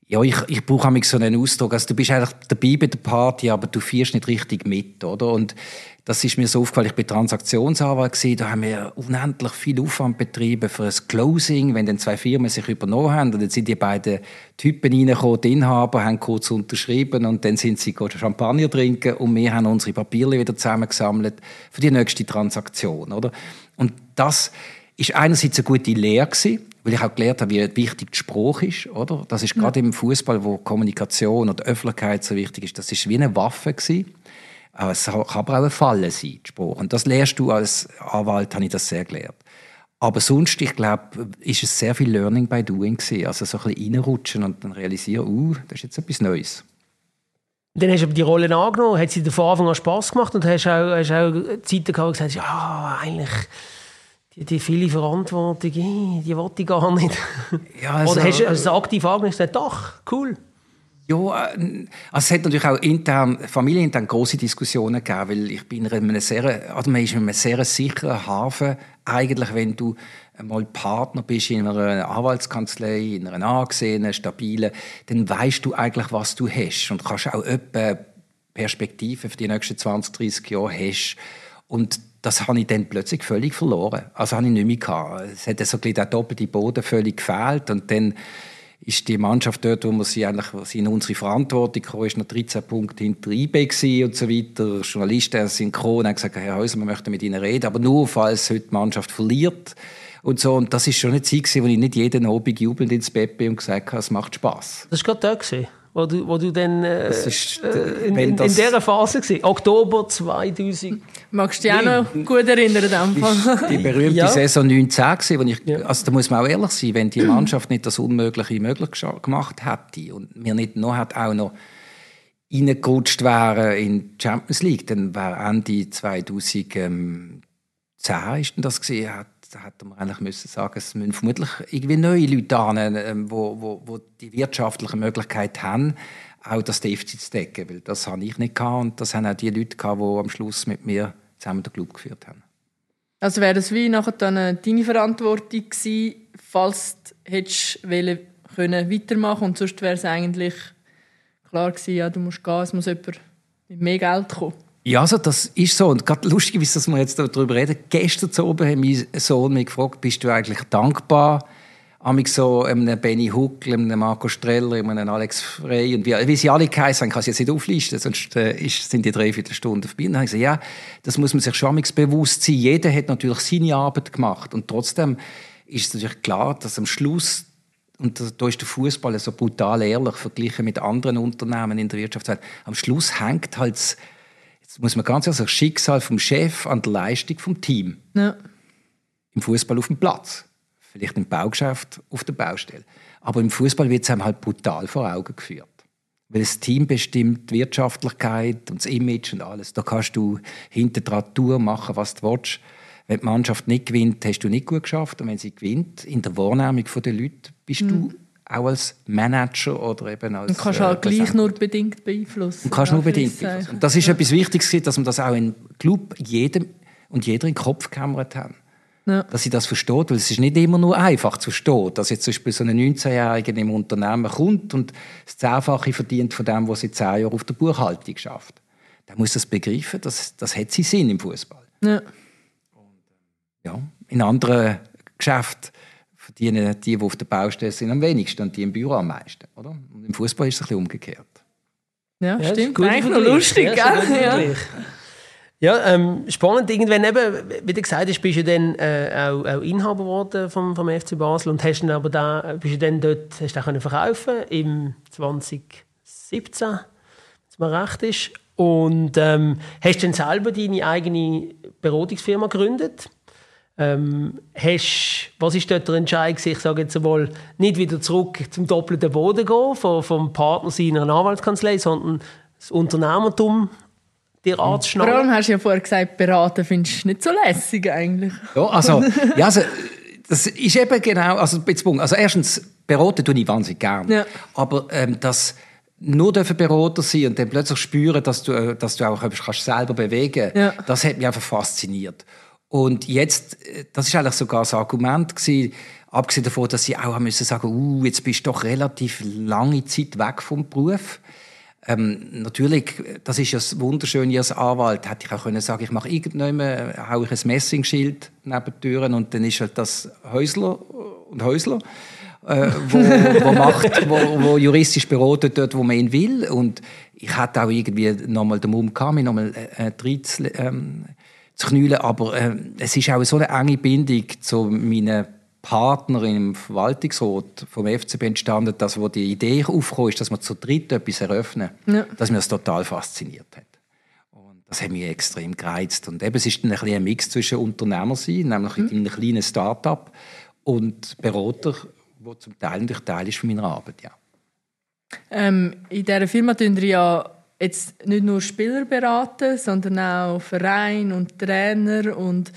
ja, ich, ich brauche so einen Ausdruck. Also, du bist eigentlich dabei bei der Party, aber du führst nicht richtig mit, oder? Und das ist mir so aufgefallen. Ich war Transaktionsanwalt gewesen, da haben wir unendlich viel Aufwand betrieben für ein Closing, wenn dann zwei Firmen sich übernommen haben. Und dann sind die beiden Typen reingekommen, die Inhaber haben kurz unterschrieben und dann sind sie Champagner trinken und wir haben unsere Papiere wieder zusammengesammelt für die nächste Transaktion, oder? Und das ist einerseits eine gute Lehre gewesen, weil ich auch gelernt habe, wie wichtig der Spruch ist, oder? Das ist gerade im Fußball, wo Kommunikation und Öffentlichkeit so wichtig ist, das ist wie eine Waffe gewesen. Aber es kann aber auch eine Falle sein, Spruch. Und das lernst du als Anwalt, habe ich das sehr gelernt. Aber sonst, ich glaube, ist es sehr viel Learning by Doing gewesen. Also so ein bisschen reinrutschen und dann realisieren, uh, das ist jetzt etwas Neues. Dann hast du die Rolle angenommen, hat sie dir von Anfang an Spass gemacht und hast auch, hast auch Zeiten gehabt, gesagt, ja, eigentlich die, die viele Verantwortung, die wollte ich gar nicht. Ja, also, Oder hast du also aktiv angenommen und gesagt, doch, cool. Ja, also es hat natürlich auch intern, familienintern große Diskussionen gegeben, weil ich bin in einem sehr, also man ist in einem sehr sicheren Hafen, eigentlich, wenn du mal Partner bist in einer Anwaltskanzlei, in einer angesehenen, stabilen, dann weißt du eigentlich, was du hast und kannst auch etwa Perspektive für die nächsten 20, 30 Jahre hast. Und das habe ich dann plötzlich völlig verloren. Also habe ich nicht mehr gehabt. Es hat so ein der doppelte Boden völlig gefehlt und dann ist die Mannschaft dort, wo wir sie eigentlich sie in unsere Verantwortung kam, ist noch 13 Punkte hinter IB und so weiter. Journalisten synchron haben gesagt, Herr Häuser, wir möchten mit Ihnen reden, aber nur, falls heute die Mannschaft verliert und so. Und das ist schon eine Zeit, wo ich nicht jeden Abend jubelnd ins Bett bin und gesagt habe, es macht Spaß. Das war gerade da, wo du, wo du dann äh, ist, äh, in, in, in dieser Phase warst. Oktober 2000. Magst du dich auch noch gut erinnern? In die <laughs> berühmte ja. Saison 19, wo ich, ja. also da muss man auch ehrlich sein, wenn die Mannschaft nicht das Unmögliche möglich gemacht hätte und wir nicht noch hat auch noch reingerutscht wären in die Champions League, dann wäre Ende 2010 ist das gesehen, hat da hätte man eigentlich müssen sagen, es müssen vermutlich irgendwie neue Leute an, ähm, wo, wo, wo die wirtschaftliche Möglichkeit haben, auch das Defizit zu decken, weil das habe ich nicht gehabt und das haben auch die Leute gehabt, die am Schluss mit mir zusammen den Club geführt haben. Also wäre das wie nachher dann äh, deine Verantwortung gewesen, falls du hättest können weitermachen und sonst wäre es eigentlich klar gewesen, ja, du musst gehen, es muss jemand mit mehr Geld kommen. Ja, also das ist so. Und gerade lustig dass wir jetzt darüber reden. Gestern zu oben hat mein Sohn mich gefragt, bist du eigentlich dankbar? Amig so einem Benny Huckel, einem Marco Streller, einem Alex Frey und wie, wie sie alle geheißen kann ich jetzt nicht auflisten, sonst äh, ist, sind die drei Stunden vorbei. Und dann habe ich gesagt, ja, das muss man sich schon bewusst sein. Jeder hat natürlich seine Arbeit gemacht und trotzdem ist es natürlich klar, dass am Schluss und da ist der Fußball so brutal ehrlich verglichen mit anderen Unternehmen in der Wirtschaft. Am Schluss hängt halt Jetzt muss man ganz ehrlich sagen, Schicksal vom Chef an der Leistung vom Team. Ja. Im Fußball auf dem Platz, vielleicht im Baugeschäft auf der Baustelle. Aber im Fußball wird es einem halt brutal vor Augen geführt. Weil das Team bestimmt die Wirtschaftlichkeit und das Image und alles. Da kannst du hinter dran Tour machen, was du willst. Wenn die Mannschaft nicht gewinnt, hast du nicht gut geschafft. Und wenn sie gewinnt, in der Wahrnehmung der Leute, bist mhm. du auch als Manager oder eben als. Du kannst halt äh, gleich nur bedingt beeinflussen. Und kannst nur bedingt beeinflussen. Und das ist ja. etwas Wichtiges, dass man das auch im Club jedem und jeder in den Kopf gekämmert hat. Ja. Dass sie das versteht, weil es ist nicht immer nur einfach zu verstehen, dass jetzt zum Beispiel so ein 19-Jähriger im Unternehmen kommt und das Zehnfache verdient von dem, was sie zehn Jahre auf der Buchhaltung schafft. Der muss das begreifen, das, das hat sie Sinn im Fußball. Ja. ja. In anderen Geschäften verdienen die, die auf der Baustelle sind, am wenigsten und die im Büro am meisten. Oder? Und im Fußball ist es ein bisschen umgekehrt. Ja, ja stimmt. Eigentlich noch lustig, ja, gell? Ja, ähm, spannend. Irgendwann eben, wie du gesagt hast, bist du dann äh, auch, auch, Inhaber geworden vom, vom FC Basel und hast dann aber da, bist du dann dort, hast du können verkaufen im 2017, wenn es mir recht ist. Und ähm, hast dann selber deine eigene Beratungsfirma gegründet. Ähm, hast, was ist dort der Entscheid? Ich sage jetzt einmal, nicht wieder zurück zum doppelten Boden gehen, vom, vom Partner seiner Anwaltskanzlei, sondern das Unternehmertum dir anzuschneiden. Vor allem hast du ja vorher gesagt, beraten findest du nicht so lässig eigentlich. Ja, also, <laughs> ja, also das ist eben genau, also, also erstens, beraten tue ich wahnsinnig gerne. Ja. Aber ähm, das nur dürfen Berater sein und dann plötzlich spüren, dass du, äh, dass du auch kannst selber bewegen ja. das hat mich einfach fasziniert. Und jetzt, äh, das ist eigentlich sogar das Argument gewesen, abgesehen davon, dass sie auch haben müssen sagen, uh, jetzt bist du doch relativ lange Zeit weg vom Beruf. Ähm, natürlich, das ist ja das Wunderschöne als Anwalt, hätte ich auch können sagen, ich mache irgendjemand, hau ich ein Messingschild neben die Türen und dann ist halt das Häusler und Häusler, äh, wo, <laughs> wo, macht, wo, wo juristisch beraten dort, wo man ihn will. Und ich hatte auch irgendwie nochmal den Mumm gehabt, mich nochmal äh, äh, ähm, zu knüllen, aber äh, es ist auch so eine enge Bindung zu meinen Partner im Verwaltungsrat vom FCB entstanden, dass wo die Idee aufgekommen ist, dass wir zu dritt etwas eröffnen, ja. dass mir das total fasziniert hat. Und das hat mich extrem gereizt. Und eben, es ist dann ein, ein Mix zwischen Unternehmer sein, nämlich mhm. in einem kleinen Start-up, und Berater, wo zum Teil natürlich Teil ist von meiner Arbeit, ja. Ähm, in dieser Firma tun wir ja jetzt nicht nur Spieler beraten, sondern auch Verein und Trainer und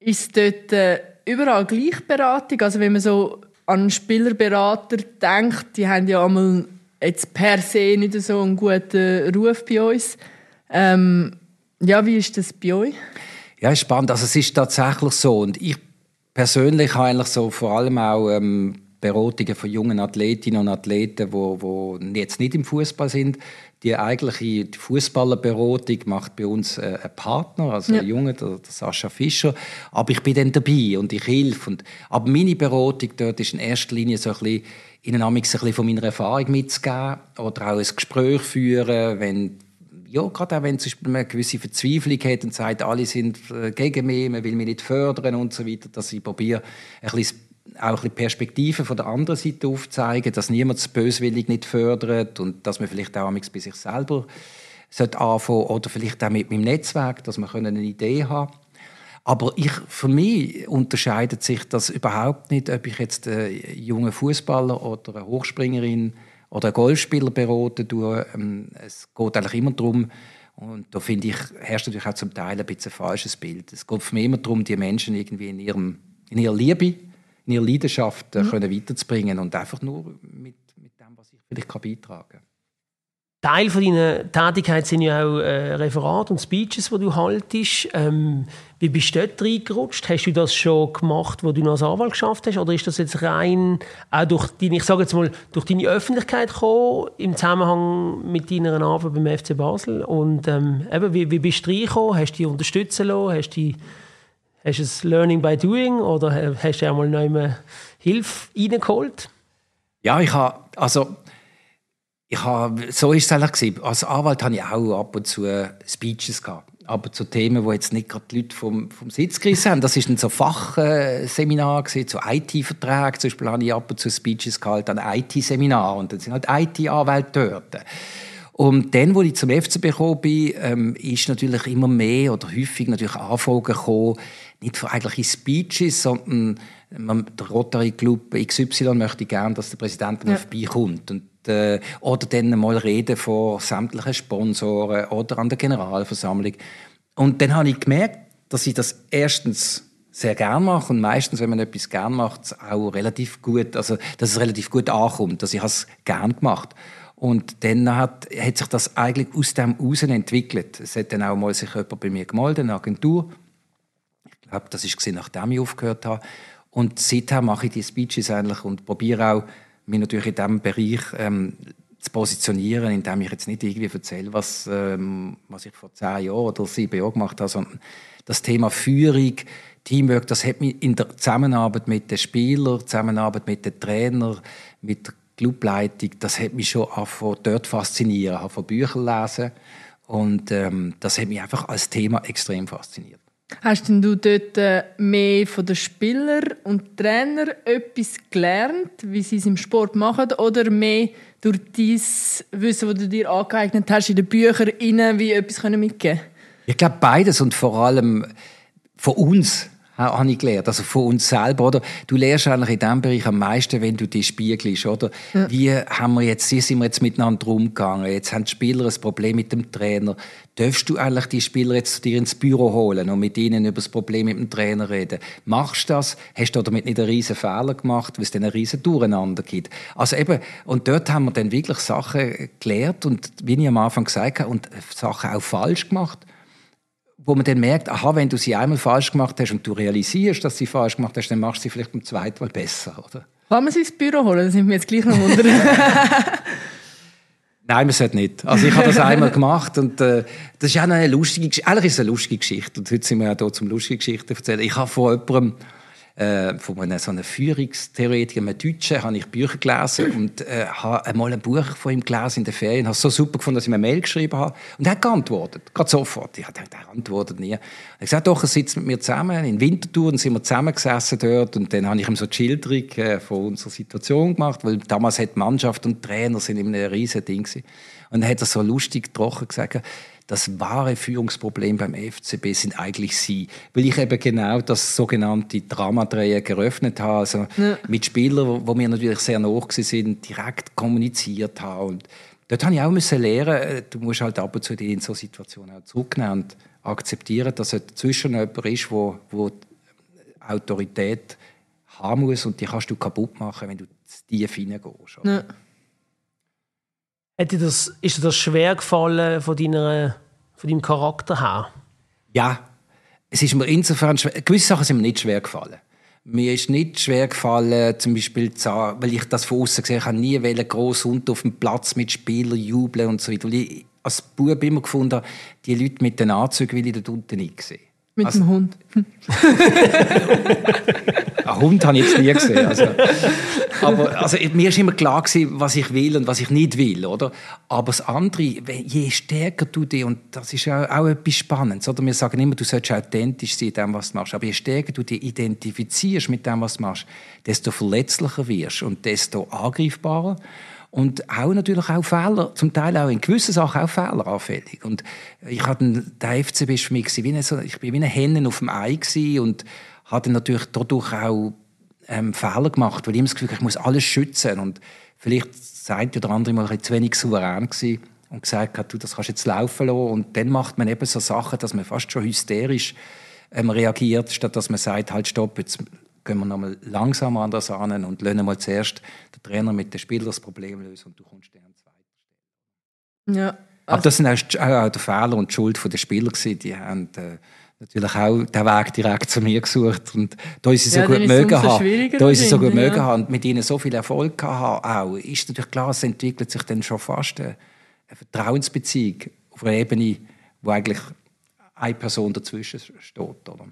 ist dort äh, überall Gleichberatung. Also wenn man so an Spielerberater denkt, die haben ja einmal jetzt per se nicht so einen guten Ruf bei uns. Ähm, ja, wie ist das bei euch? Ja, spannend. Also es ist tatsächlich so. Und ich persönlich habe eigentlich so vor allem auch ähm, Beratungen von jungen Athletinnen und Athleten, die jetzt nicht im Fußball sind, die eigentliche Fußballerberatung macht bei uns äh, ein Partner, also ja. ein Junge, der, der, Sascha Fischer. Aber ich bin dann dabei und ich helfe. Und, aber meine Beratung dort ist in erster Linie so ein bisschen, ihnen ein bisschen von meiner Erfahrung mitzugeben oder auch ein Gespräch führen, wenn ja, gerade auch wenn man eine gewisse Verzweiflung hat und sagt, alle sind äh, gegen mich, man will mich nicht fördern und so weiter, dass ich probiere, ein bisschen auch ein Perspektiven von der anderen Seite aufzeigen, dass niemand das böswillig nicht fördert und dass man vielleicht auch bei sich selber sollte anfangen oder vielleicht auch mit meinem Netzwerk, dass man eine Idee haben aber ich, für mich unterscheidet sich das überhaupt nicht, ob ich jetzt einen jungen Fußballer oder eine Hochspringerin oder einen Golfspieler beraten tue. Ähm, es geht eigentlich immer darum, und da finde ich, herrscht natürlich auch zum Teil ein bisschen ein falsches Bild. Es geht für mich immer darum, die Menschen irgendwie in, ihrem, in ihrer Liebe in ihre Leidenschaft mhm. können weiterzubringen und einfach nur mit, mit dem, was ich vielleicht kann beitragen kann. Teil von deiner Tätigkeit sind ja auch äh, Referate und Speeches, die du haltest. Ähm, wie bist du dort reingerutscht? Hast du das schon gemacht, wo du noch als Anwalt geschafft hast? Oder ist das jetzt rein auch durch deine, ich sage jetzt mal, durch deine Öffentlichkeit gekommen, im Zusammenhang mit deiner Arbeit beim FC Basel? Und ähm, eben, wie, wie bist du reingekommen? Hast du dich unterstützen lassen? Hast du Hast du es Learning by Doing oder hast du einmal neue Hilfe reingeholt? Ja, ich habe, also ich habe, so ist es eigentlich Als Anwalt habe ich auch ab und zu Speeches gehabt. Aber zu Themen, wo jetzt nicht gerade die Leute vom, vom Sitz gerissen haben. Das war ein Fachseminar, zu IT-Verträgen. Zum Beispiel habe ich ab und zu Speeches gehalten an IT-Seminar. Und dann sind halt IT-Anwälte dort. Und dann, als ich zum FC gekommen bin, ähm, ist natürlich immer mehr oder häufig natürlich Anfragen gekommen, nicht für eigentliche Speeches, sondern man, der Rotary Club XY möchte gerne, dass der Präsident ja. vorbeikommt. Und äh, oder dann mal reden vor sämtlichen Sponsoren oder an der Generalversammlung. Und dann habe ich gemerkt, dass ich das erstens sehr gern mache und meistens, wenn man etwas gern macht, auch relativ gut, also dass es relativ gut ankommt, dass ich es gern gemacht. Und dann hat, hat sich das eigentlich aus dem heraus entwickelt. Es hat dann auch mal sich jemand bei mir gemeldet, eine Agentur. Glaube, das war nachdem ich aufgehört habe. Und seither mache ich die Speeches eigentlich und probiere auch, mich natürlich in diesem Bereich ähm, zu positionieren, indem ich jetzt nicht irgendwie erzähle, was, ähm, was ich vor zehn Jahren oder sieben Jahren gemacht habe, sondern das Thema Führung, Teamwork, das hat mich in der Zusammenarbeit mit den Spielern, Zusammenarbeit mit den Trainern, mit der Clubleitung, das hat mich schon von dort fasziniert. Ich habe von Büchern lesen und ähm, das hat mich einfach als Thema extrem fasziniert. Hast denn du dort äh, mehr von den Spielern und Trainer etwas gelernt, wie sie es im Sport machen, oder mehr durch dieses Wissen, das du dir angeeignet hast in den Büchern, wie etwas mitgeben können? Ich glaube beides und vor allem von uns habe ich gelernt. Also von uns selber, oder? Du lernst eigentlich in diesem Bereich am meisten, wenn du dich spiegelst, oder? Ja. Wie haben wir jetzt, wie sind wir jetzt miteinander umgegangen? Jetzt haben die Spieler ein Problem mit dem Trainer. Darfst du eigentlich die Spieler jetzt zu dir ins Büro holen und mit ihnen über das Problem mit dem Trainer reden? Machst du das? Hast du damit nicht einen riesen Fehler gemacht, weil es dann einen riesen Durcheinander gibt? Also eben, und dort haben wir dann wirklich Sachen gelernt und, wie ich am Anfang gesagt habe, und Sachen auch falsch gemacht wo man dann merkt, aha, wenn du sie einmal falsch gemacht hast und du realisierst, dass sie falsch gemacht hast, dann machst du sie vielleicht beim zweiten Mal besser, oder? Kann man sie ins Büro holen? Das sind wir jetzt gleich noch wundern. <laughs> Nein, man sollte nicht. Also ich habe das einmal gemacht und äh, das ist auch eine lustige Geschichte. Eigentlich ist es eine lustige Geschichte und heute sind wir ja hier zum lustige Geschichten erzählen. Ich habe von jemandem äh, von einem, so einem Führungstheoretiker, einem Deutschen, habe ich Bücher gelesen und äh, habe einmal ein Buch von ihm gelesen in den Ferien. Habe es so super gefunden, dass ich mir eine Mail geschrieben habe. Und er hat geantwortet, gerade sofort. Ich gedacht, er antwortet nie. Er hat gesagt, doch, er sitzt mit mir zusammen. In Winterthur sind wir zusammengesessen dort und dann habe ich ihm so die Schilderung äh, von unserer Situation gemacht, weil damals hat Mannschaft und Trainer sind in einem riesen Ding gewesen. Und dann hat er so lustig trocken gesagt, das wahre Führungsproblem beim FCB sind eigentlich sie. Weil ich eben genau das sogenannte Dramadreieck geöffnet habe. Also ja. mit Spielern, wo mir natürlich sehr nah sind, direkt kommuniziert haben. Und dort habe ich auch müssen lernen, äh, du musst halt ab und zu in so Situationen auch zurücknehmen und akzeptieren, dass es dazwischen jemand ist, wo, wo Autorität haben muss und die kannst du kaputt machen, wenn du tief hineingehst. Ja. Hat dir das, ist dir das schwer gefallen von, deiner, von deinem Charakter her? Ja, es ist mir insofern schwer. Gewisse Sachen sind mir nicht schwer gefallen. Mir ist nicht schwer gefallen, zum Beispiel, weil ich das von außen gesehen habe, nie groß unten auf dem Platz mit Spielern jubeln und so weiter. Weil ich als Bub immer gefunden habe, die Leute mit den Anzügen will ich dort unten nicht sehen. Mit also, dem Hund. <laughs> Einen Hund habe ich jetzt nie gesehen. Also, aber also, mir war immer klar, gewesen, was ich will und was ich nicht will. Oder? Aber das andere, je stärker du dich, und das ist auch, auch etwas Spannendes, oder? wir sagen immer, du sollst authentisch sein in dem, was du machst, aber je stärker du dich identifizierst mit dem, was du machst, desto verletzlicher wirst und desto angreifbarer und auch natürlich auch Fehler, zum Teil auch in gewissen Sachen auch fehleranfällig. Und ich hatte der FCB für mich wie eine, so, ich bin wie eine Henne auf dem Ei und hatte natürlich dadurch auch ähm, Fehler gemacht, weil ich immer das Gefühl ich muss alles schützen und vielleicht seid oder andere mal ein zu wenig souverän gewesen und gesagt hat, du, das kannst jetzt laufen lassen und dann macht man eben so Sachen, dass man fast schon hysterisch ähm, reagiert, statt dass man sagt, halt stopp, jetzt gehen wir nochmal langsam an das an und lernen mal zuerst den Trainer mit den Spielern das Problem lösen und du kommst dann zweiter Ja. Also Aber das sind auch, auch der Fehler und die Schuld der Spieler gewesen. Die haben äh, natürlich auch den Weg direkt zu mir gesucht und da ist sie so ja, gut mögen haben. Da ist sie so gut ja. mögen haben und mit ihnen so viel Erfolg gehabt auch, ist natürlich klar, es entwickelt sich dann schon fast eine, eine Vertrauensbeziehung auf einer Ebene, wo eigentlich eine Person dazwischen steht, oder?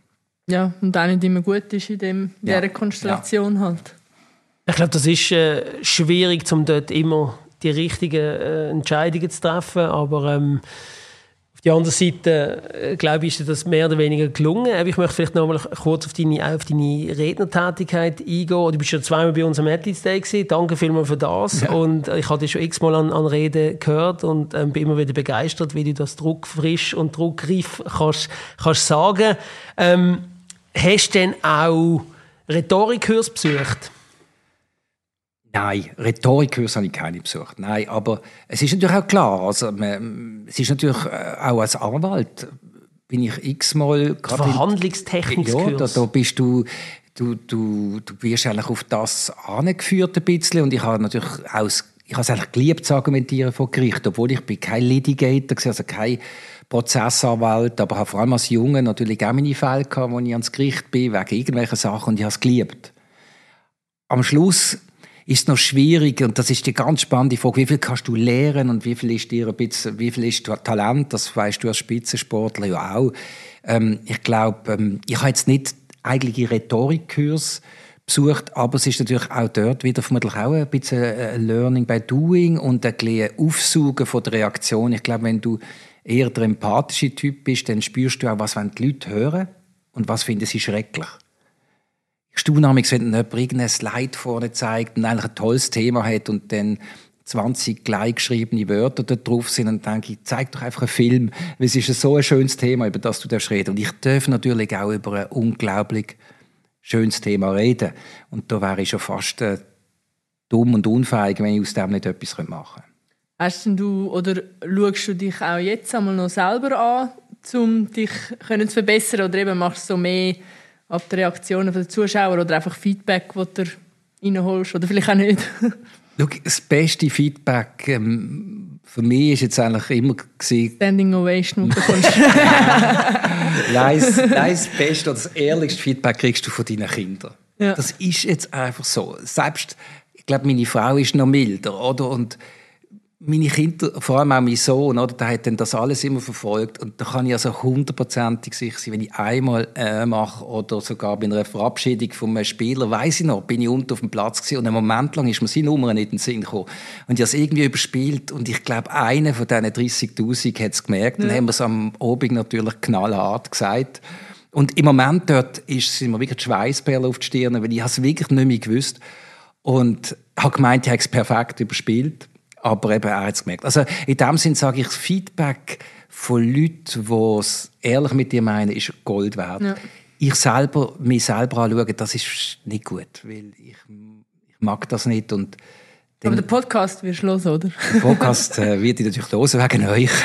Ja, und auch nicht immer gut ist in, dem, in ja. dieser Konstellation ja. halt. Ich glaube, das ist äh, schwierig, um dort immer die richtigen äh, Entscheidungen zu treffen, aber ähm, auf der anderen Seite, äh, glaube ich, ist das mehr oder weniger gelungen. Ich möchte vielleicht noch mal kurz auf deine, auf deine Rednertätigkeit eingehen. Du bist ja zweimal bei uns am Athletes Day gewesen. Danke vielmals für das. Ja. Und ich habe dich schon x-mal an, an Reden gehört und ähm, bin immer wieder begeistert, wie du das druckfrisch und druckreif kannst, kannst sagen. Ähm, Hast du denn auch Rhetorikkurs besucht? Nein, Rhetorikkurs habe ich keine besucht. Nein, aber es ist natürlich auch klar, also man, es ist natürlich äh, auch als Anwalt bin ich x-mal... Verhandlungstechnikkurs. Ja, da, da bist du du, du, du wirst eigentlich auf das angeführt ein bisschen und ich habe natürlich auch ich habe es eigentlich geliebt zu argumentieren vor Gericht, obwohl ich bin kein Litigator also kein Prozessanwalt, aber habe vor allem als Junge natürlich auch meine Fälle gehabt, wo ich ans Gericht bin, wegen irgendwelchen Sachen und ich habe es geliebt. Am Schluss ist es noch schwierig und das ist die ganz spannende Frage, wie viel kannst du lernen und wie viel ist dir ein bisschen, wie viel ist Talent, das weißt du als Spitzensportler ja auch. Ähm, ich glaube, ähm, ich habe jetzt nicht eigentliche Rhetorikkurs besucht, aber es ist natürlich auch dort wieder vermutlich auch ein bisschen ein Learning by Doing und ein bisschen Aufsaugen von der Reaktion. Ich glaube, wenn du eher der empathische Typ bist, dann spürst du auch, was die Leute hören und was finden sie schrecklich staune wenn jemand irgendein Slide vorne zeigt und eigentlich ein tolles Thema hat und dann 20 gleichgeschriebene Wörter da drauf sind und denke ich, zeig doch einfach einen Film, weil es ist so ein schönes Thema, über das du darfst reden. Und ich darf natürlich auch über ein unglaublich schönes Thema reden. Und da wäre ich schon fast äh, dumm und unfähig, wenn ich aus dem nicht etwas machen könnte. Hast du oder schaust du dich auch jetzt einmal noch selber an, um dich zu verbessern oder eben machst du so mehr ab den Reaktionen der Zuschauer oder einfach Feedback, das du reinholst oder vielleicht auch nicht? <laughs> Schau, das beste Feedback ähm, für mich ist jetzt eigentlich immer gewesen, Standing Ovation, bekommst. <laughs> <laughs> nein, das beste oder das ehrlichste Feedback kriegst du von deinen Kindern. Ja. Das ist jetzt einfach so. Selbst, ich glaube, meine Frau ist noch milder, oder? Und meine Kinder, vor allem auch mein Sohn, oder, der hat dann das alles immer verfolgt. Und da kann ich also hundertprozentig sicher sein, wenn ich einmal äh, mache oder sogar bei einer Verabschiedung von einem Spieler, weiß ich noch, bin ich unten auf dem Platz gewesen. Und einen Moment lang ist mir seine Nummer nicht in den Sinn gekommen. Und ich habe es irgendwie überspielt. Und ich glaube, einer von diesen 30'000 hat es gemerkt, ja. dann haben wir es am Abend natürlich knallhart gesagt. Und im Moment dort ist es immer wirklich die Schweißperle auf die Stirn, weil ich es wirklich nicht mehr gewusst. Und habe gemeint, ich habe es perfekt überspielt aber eben auch jetzt gemerkt. Also in dem Sinn sage ich, das Feedback von Leuten, die es ehrlich mit dir meinen, ist Gold wert. Ja. Ich selber, mich selber anschauen, das ist nicht gut, weil ich, ich mag das nicht und aber der Podcast wirst du hören, oder? Der Podcast äh, wird ich natürlich hören, wegen euch. <laughs>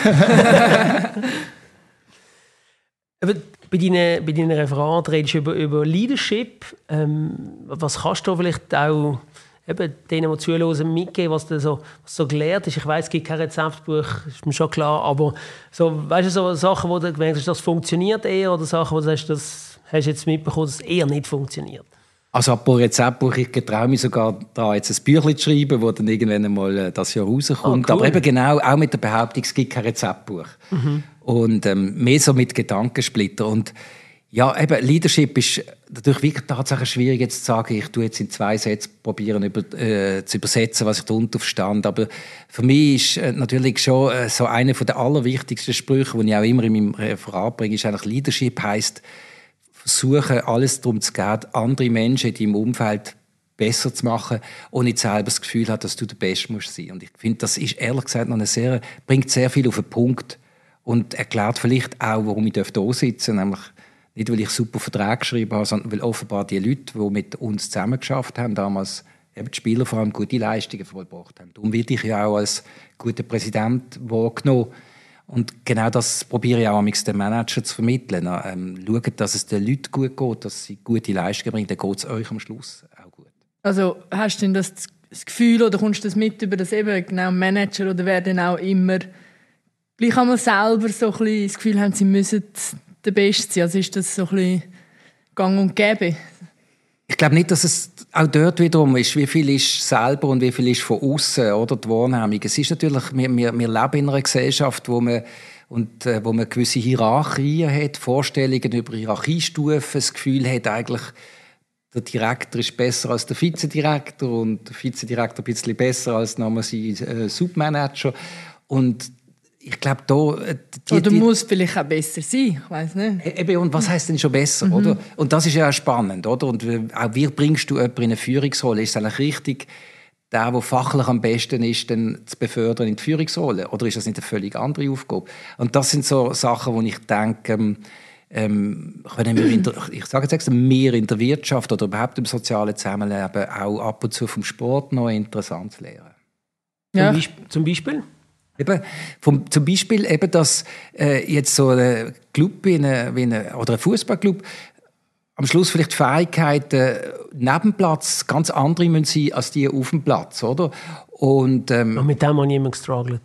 Aber bei deinen, bei deinen Referaten redest du über, über Leadership. Ähm, was kannst du vielleicht auch eben denen, die zuhören, mitgeben, was da so, was so gelernt ist. Ich weiß, es gibt kein Rezeptbuch, ist mir schon klar, aber so, weißt du, so Sachen, wo du gemerkt hast, das funktioniert eher oder Sachen, wo du sagst, das hast du jetzt mitbekommen, dass es eher nicht funktioniert? Also apropos Rezeptbuch, ich traue mich sogar da jetzt ein Büchlein zu schreiben, das dann irgendwann einmal äh, das Jahr rauskommt. Oh, cool. Aber eben genau, auch mit der Behauptung, es gibt kein Rezeptbuch. Mhm. Und ähm, mehr so mit Gedankensplitter. Und ja, eben, Leadership ist natürlich wirklich tatsächlich schwierig jetzt zu sagen, ich tue jetzt in zwei Sätzen probieren über, äh, zu übersetzen, was ich darunter verstand. Aber für mich ist äh, natürlich schon äh, so einer der allerwichtigsten Sprüche, die ich auch immer in meinem Referat bringe, ist eigentlich Leadership heißt versuchen, alles darum zu geben, andere Menschen in deinem Umfeld besser zu machen nicht selber das Gefühl hat, dass du der Beste musst sein. Und ich finde, das ist ehrlich gesagt noch eine sehr, bringt sehr viel auf den Punkt und erklärt vielleicht auch, warum ich sitzen darf, nämlich nicht, weil ich super Verträge geschrieben habe, sondern weil offenbar die Leute, die mit uns zusammengeschafft haben, damals eben die Spieler vor allem gute Leistungen vollbracht haben. Darum werde ich ja auch als guter Präsident wahrgenommen. Und genau das probiere ich auch den Manager zu vermitteln. Ähm, schauen, dass es den Leuten gut geht, dass sie gute Leistungen bringen, dann geht es euch am Schluss auch gut. Also hast du denn das, das Gefühl oder kommst du das mit über das eben genau Manager oder werden auch immer gleich einmal selber so ein bisschen das Gefühl haben, sie müssen der Beste? Also ist das so ein bisschen gang und gäbe? Ich glaube nicht, dass es auch dort wiederum ist, wie viel ist selber und wie viel ist von außen oder die Wahrnehmung. Es ist natürlich, wir, wir, wir leben in einer Gesellschaft, wo man und äh, wo man gewisse Hierarchien hat, Vorstellungen über Hierarchiestufen, das Gefühl hat eigentlich, der Direktor ist besser als der Vizedirektor und der Vizedirektor ein bisschen besser als nochmal sein äh, Submanager und ich glaube, da... Äh, die, oder muss vielleicht auch besser sein, ich weiß nicht. E-, eben, und was heißt denn schon besser, mhm. oder? Und das ist ja auch spannend, oder? Und auch wie bringst du jemanden in eine Führungsrolle? Ist es eigentlich richtig, der, der fachlich am besten ist, dann zu befördern in die Führungsrolle? Oder ist das nicht eine völlig andere Aufgabe? Und das sind so Sachen, wo ich denke, ähm, ähm, können wir in der, ich sage jetzt mehr in der Wirtschaft oder überhaupt im sozialen Zusammenleben auch ab und zu vom Sport noch interessant lernen. Ja. Zum, Beispiel? Zum Beispiel? Eben, vom, zum Beispiel eben, dass äh, jetzt so ein Club wie eine, wie eine, oder ein Fußballclub am Schluss vielleicht Fähigkeiten neben Platz ganz andere müssen sein als die auf dem Platz, oder? Und, ähm, Und mit dem ich immer gestruggelt.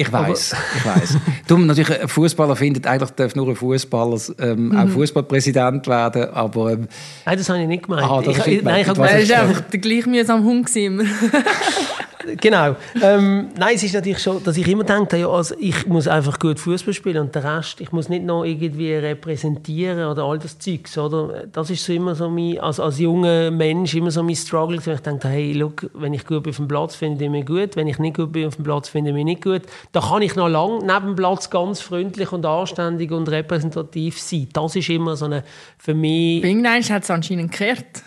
Ich weiß, <laughs> ich weiß. Darum natürlich, ein Fußballer findet eigentlich darf nur ein Fußballer ähm, mhm. auch Fußballpräsident werden, aber ähm, nein, das habe ich nicht gemeint. Ah, das ich, ich, nein, ich habe gemeint, das ist einfach der gleich mühsam Hund immer. <laughs> genau. Ähm, nein, es ist natürlich schon, dass ich immer denke, ja, also ich muss einfach gut Fußball spielen und der Rest, ich muss nicht noch irgendwie repräsentieren oder all das Zeugs, oder? Das ist so immer so mein, als, als junger Mensch immer so mein Struggle, wenn ich denke, hey, look, wenn ich gut bin auf dem Platz, finde ich mich gut, wenn ich nicht gut bin auf dem Platz, finde ich mich nicht gut. Da kann ich noch lange neben dem Platz ganz freundlich und anständig und repräsentativ sein. Das ist immer so eine, für mich... Irgendwann hat es anscheinend gekehrt.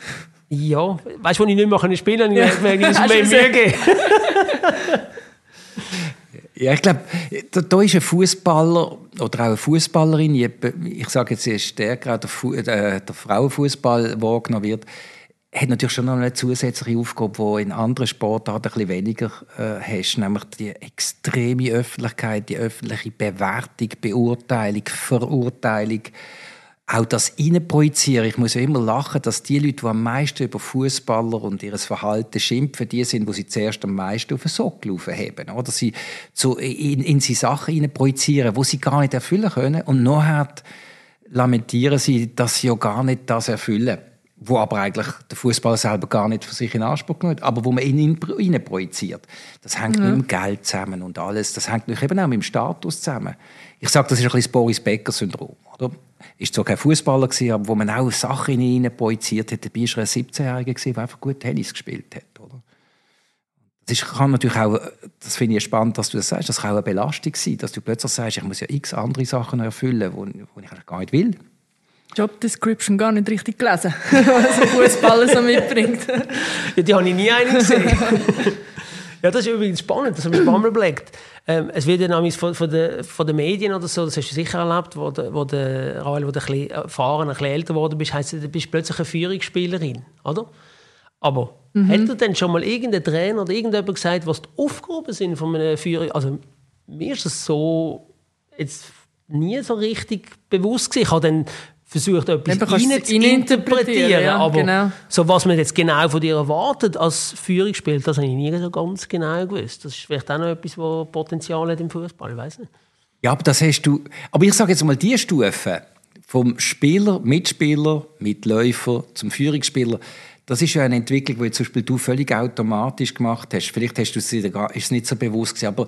Ja, weißt du, wo ich nicht mehr spielen kann, ich merke, es <laughs> mehr Mühe geben. <laughs> Ja, ich glaube, da, da, ist ein Fußballer oder auch eine Fußballerin, ich sage jetzt, ist der gerade der, äh, der Frauenfußball wahrgenommen wird, hat natürlich schon noch eine zusätzliche Aufgabe, die in anderen Sportarten ein bisschen weniger äh, hast, nämlich die extreme Öffentlichkeit, die öffentliche Bewertung, Beurteilung, Verurteilung auch das Innenprojizieren. Ich muss ja immer lachen, dass die Leute, die am meisten über Fußballer und ihr Verhalten schimpfen, die sind, die sie zuerst am meisten auf den Sockel aufheben. Oder sie so in, in sie Sachen projizieren, wo sie gar nicht erfüllen können. Und nachher lamentieren sie, dass sie ja gar nicht das erfüllen wo aber eigentlich der Fußball selber gar nicht für sich in Anspruch nimmt, aber wo man ihn ihn projiziert. Das hängt ja. mit dem Geld zusammen und alles. Das hängt eben auch mit dem Status zusammen. Ich sage, das ist ein bisschen das Boris Becker-Syndrom. Oder? Ist zwar kein Fußballer aber wo man auch Sachen in ihn projiziert hat. Dabei war er ein 17-Jähriger, der einfach gut Tennis gespielt hat. Oder? Das ist, kann natürlich auch, das finde ich spannend, dass du das sagst, das kann auch eine Belastung sein, dass du plötzlich sagst, ich muss ja x andere Sachen erfüllen, die ich eigentlich gar nicht will. Job Description gar nicht richtig gelesen, <laughs> was ein Fußballer so mitbringt. ja, die habe ich nie einen gesehen. ja, das ist übrigens spannend, das habe ich ein paar Mal überlegt. Ähm, es wird ja nämlich von, von, den, von den Medien oder so, das hast du sicher erlebt, wo, de, wo, de, Raul, wo du ein bisschen erfahren, ein bisschen älter geworden bist, heisst, du bist plötzlich eine Führungsspielerin, oder? Aber mhm. hat dir denn schon mal irgendein Trainer oder irgendjemand gesagt, was die Aufgaben sind von einer Führung? Also mir ist das so jetzt nie so richtig bewusst gewesen. Ich habe dann versucht, etwas rein zu interpretieren. Ja, aber genau. so, was man jetzt genau von dir erwartet als Führungsspieler, das habe ich nie so ganz genau gewusst. Das ist vielleicht auch noch etwas, das Potenzial hat im Fußball, ich weiß nicht. Ja, aber das hast du. Aber ich sage jetzt mal die Stufe vom Spieler, Mitspieler, Mitläufer zum Führungsspieler. Das ist ja eine Entwicklung, die zum Beispiel du völlig automatisch gemacht hast. Vielleicht hast du es, ist es nicht so bewusst gewesen, aber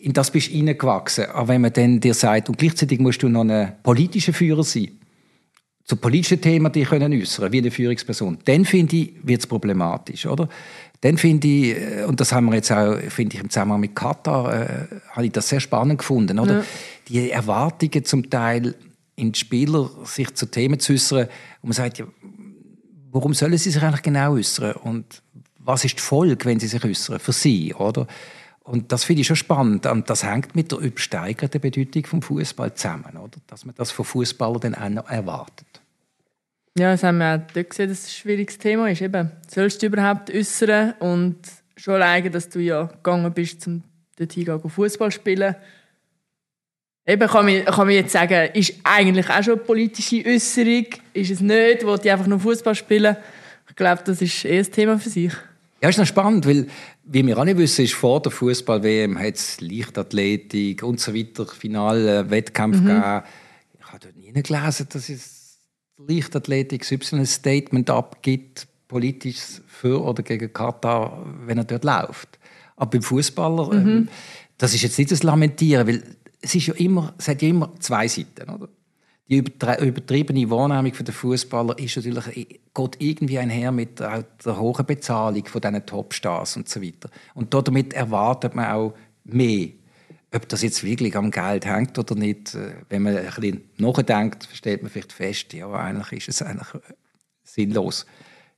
in das bist du hineingewachsen. Aber wenn man dann dir sagt, und gleichzeitig musst du noch ein politischer Führer sein, zu politischen Themen die können äußern, wie eine Führungsperson, dann finde ich, wird es problematisch, oder? Dann finde ich, äh, und das haben wir jetzt auch, finde ich, im Zusammenhang mit Katar, äh, habe ich das sehr spannend gefunden, oder? Ja. Die Erwartungen zum Teil in die Spieler, sich zu Themen zu äußern, und man sagt, ja, warum sollen sie sich eigentlich genau äußern? Und was ist die Folge, wenn sie sich äußern? Für sie, oder? Und das finde ich schon spannend. Und das hängt mit der übersteigerten Bedeutung vom Fußball zusammen, oder? Dass man das von Fußballern dann auch noch erwartet. Ja, das haben wir auch dort gesehen, dass es ein schwieriges Thema ist. Eben, sollst du überhaupt äußern und schon alleine, dass du ja gegangen bist, um dort hingehen, Fußball spielen. Eben kann man, kann man jetzt sagen, ist eigentlich auch schon eine politische Äußerung, ist es nicht, wo die einfach nur Fußball spielen. Ich glaube, das ist eher ein Thema für sich. Ja, ist noch spannend, weil, wie wir alle wissen, ist vor der Fußball-WM hat es Leichtathletik und so weiter, Finale, Wettkampf mhm. gegeben. Ich habe dort nie gelesen, dass es Leichtathletik ein Statement abgibt, politisch für oder gegen Katar, wenn er dort läuft. Aber beim Fußballer, mhm. ähm, das ist jetzt nicht das Lamentieren, weil es, ist ja immer, es hat ja immer zwei Seiten. Oder? Die übertriebene Wahrnehmung der Fußballer ist natürlich, äh, geht irgendwie einher mit der, der hohen Bezahlung von diesen Topstars und so weiter. Und damit erwartet man auch mehr ob das jetzt wirklich am Geld hängt oder nicht, äh, wenn man ein bisschen nachdenkt, stellt man vielleicht fest, ja, eigentlich ist es eigentlich äh, sinnlos,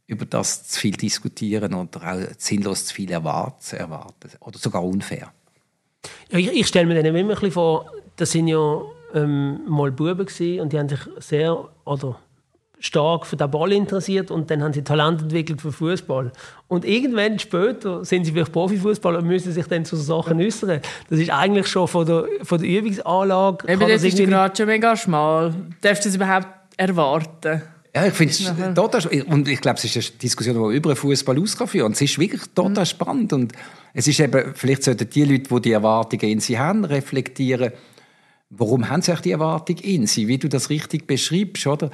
über das zu viel diskutieren oder auch sinnlos zu viel erwarten, erwarten oder sogar unfair. Ja, ich, ich stelle mir dann immer ein bisschen vor, das sind ja ähm, mal Buben gewesen, und die haben sich sehr oder stark für den Ball interessiert und dann haben sie Talent entwickelt für Fußball. Und irgendwann später sind sie vielleicht Profifußballer und müssen sich dann zu so Sachen äußern. Das ist eigentlich schon von der, von der Übungsanlage. Eben, das, das ist gerade schon mega schmal. Darfst du das überhaupt erwarten? Ja, ich finde es total und ich glaube, es ist eine Diskussion, die über den Fußball ausgeführt und es ist wirklich total mhm. spannend und es ist eben, vielleicht sollten die Leute, die die Erwartungen in sie haben, reflektieren, warum haben sie auch die Erwartung in sie, wie du das richtig beschreibst, oder?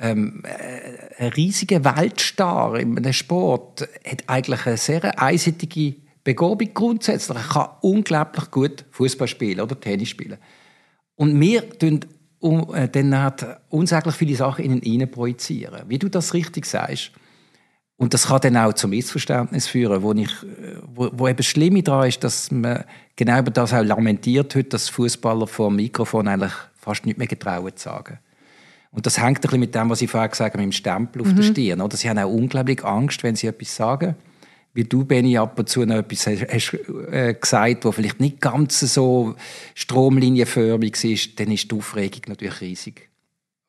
Ähm, äh, ein riesiger Weltstar im Sport hat eigentlich eine sehr einseitige Begabung grundsätzlich. Er kann unglaublich gut Fußball spielen oder Tennis spielen. Und wir tun um, äh, dann hat unsaglich viele Sachen in ihn projizieren. Wie du das richtig sagst. Und das kann dann auch zu Missverständnis führen, wo, ich, wo, wo eben schlimm daran ist, dass man genau über das auch lamentiert hat, dass Fußballer vor dem Mikrofon eigentlich fast nicht mehr getrauen zu sagen. Und das hängt ein bisschen mit dem, was ich vorher gesagt habe, mit dem Stempel auf mhm. der Stirn. Oder? Sie haben auch unglaublich Angst, wenn sie etwas sagen wie du, Benny, ab und zu noch etwas hast, hast äh, gesagt, was vielleicht nicht ganz so stromlinienförmig ist, dann ist die Aufregung natürlich riesig.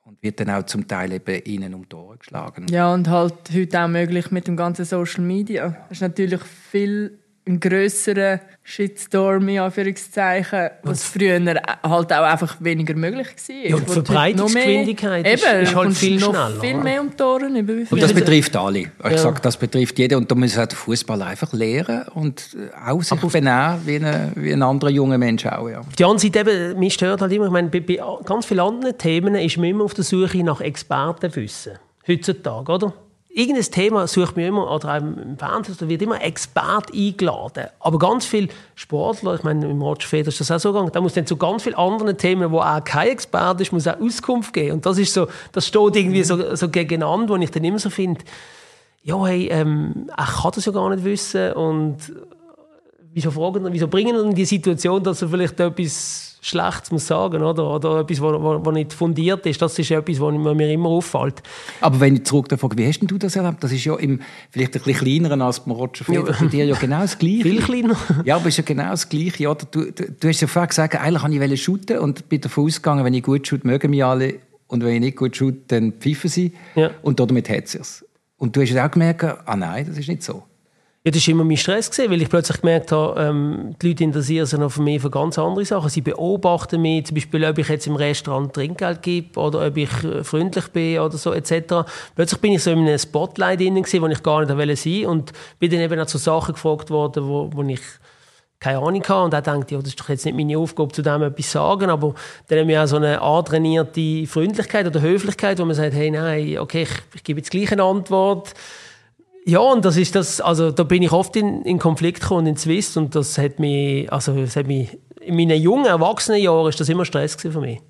Und wird dann auch zum Teil eben innen um die Ohren geschlagen. Ja, und halt heute auch möglich mit dem ganzen Social Media. Es ist natürlich viel ein grösserer Shitstorm, in Anführungszeichen, was früher halt auch einfach weniger möglich war. Ja, und die Verbreitungsgeschwindigkeit ist, eben, ist halt viel schneller. viel mehr um die Ohren. Und das betrifft alle. Ich ja. sage, das betrifft jeden. Und da muss halt der Fußball einfach lernen und auch sich benehmen wie ein, wie ein anderer junger Mensch auch. Ja. Auf die andere Seite, eben, mich stört halt immer, ich meine, bei, bei ganz vielen anderen Themen ist man immer auf der Suche nach Expertenwissen. Heutzutage, oder? Irgendein Thema sucht man immer, oder im Fernsehen, da wird immer Expert eingeladen. Aber ganz viele Sportler, ich meine, im Roger Feder ist das auch so gegangen, da muss dann zu ganz vielen anderen Themen, wo auch kein Experte ist, muss auch Auskunft geben. Und das ist so, das steht irgendwie so, so gegeneinander, wo ich dann immer so finde, ja, hey, ähm, ich kann das ja gar nicht wissen und wieso fragen, wieso bringen wir in die Situation, dass er vielleicht etwas Schlechtes muss sagen oder? oder etwas, was nicht fundiert ist. Das ist etwas, was mir immer auffällt. Aber wenn ich zurück frage, wie hast du das erlebt? Das ist ja im, vielleicht ein bisschen kleiner als beim Roger Federer, bei dir ja genau das Gleiche. Viel kleiner. Ja, aber es ist ja genau das Gleiche. Oder? Du, du, du hast ja vorher gesagt, eigentlich wollte ich shooten und bin davon ausgegangen, wenn ich gut shoot, mögen mich alle und wenn ich nicht gut shoot, dann pfeifen sie. Ja. Und damit hat es Und du hast auch gemerkt, ah nein, das ist nicht so. Ja, das war immer mein Stress, gewesen, weil ich plötzlich gemerkt habe, ähm, die Leute interessieren sich noch für mich für ganz andere Sachen. Sie beobachten mich, zum Beispiel, ob ich jetzt im Restaurant Trinkgeld gebe oder ob ich äh, freundlich bin oder so etc. Plötzlich bin ich so in einem Spotlight drin, gewesen, wo ich gar nicht sein wollte und bin dann eben auch zu Sachen gefragt worden, wo, wo ich keine Ahnung hatte und auch dachte, ja, das ist doch jetzt nicht meine Aufgabe, zu dem etwas zu sagen, aber dann haben wir auch so eine antrainierte Freundlichkeit oder Höflichkeit, wo man sagt, hey, nein, okay, ich, ich gebe jetzt gleich eine Antwort, ja, und das ist das, also da bin ich oft in, in Konflikt gekommen in Zwist und das hat mich, also das hat mich, in meinen jungen, erwachsenen Jahren ist das immer Stress für mich.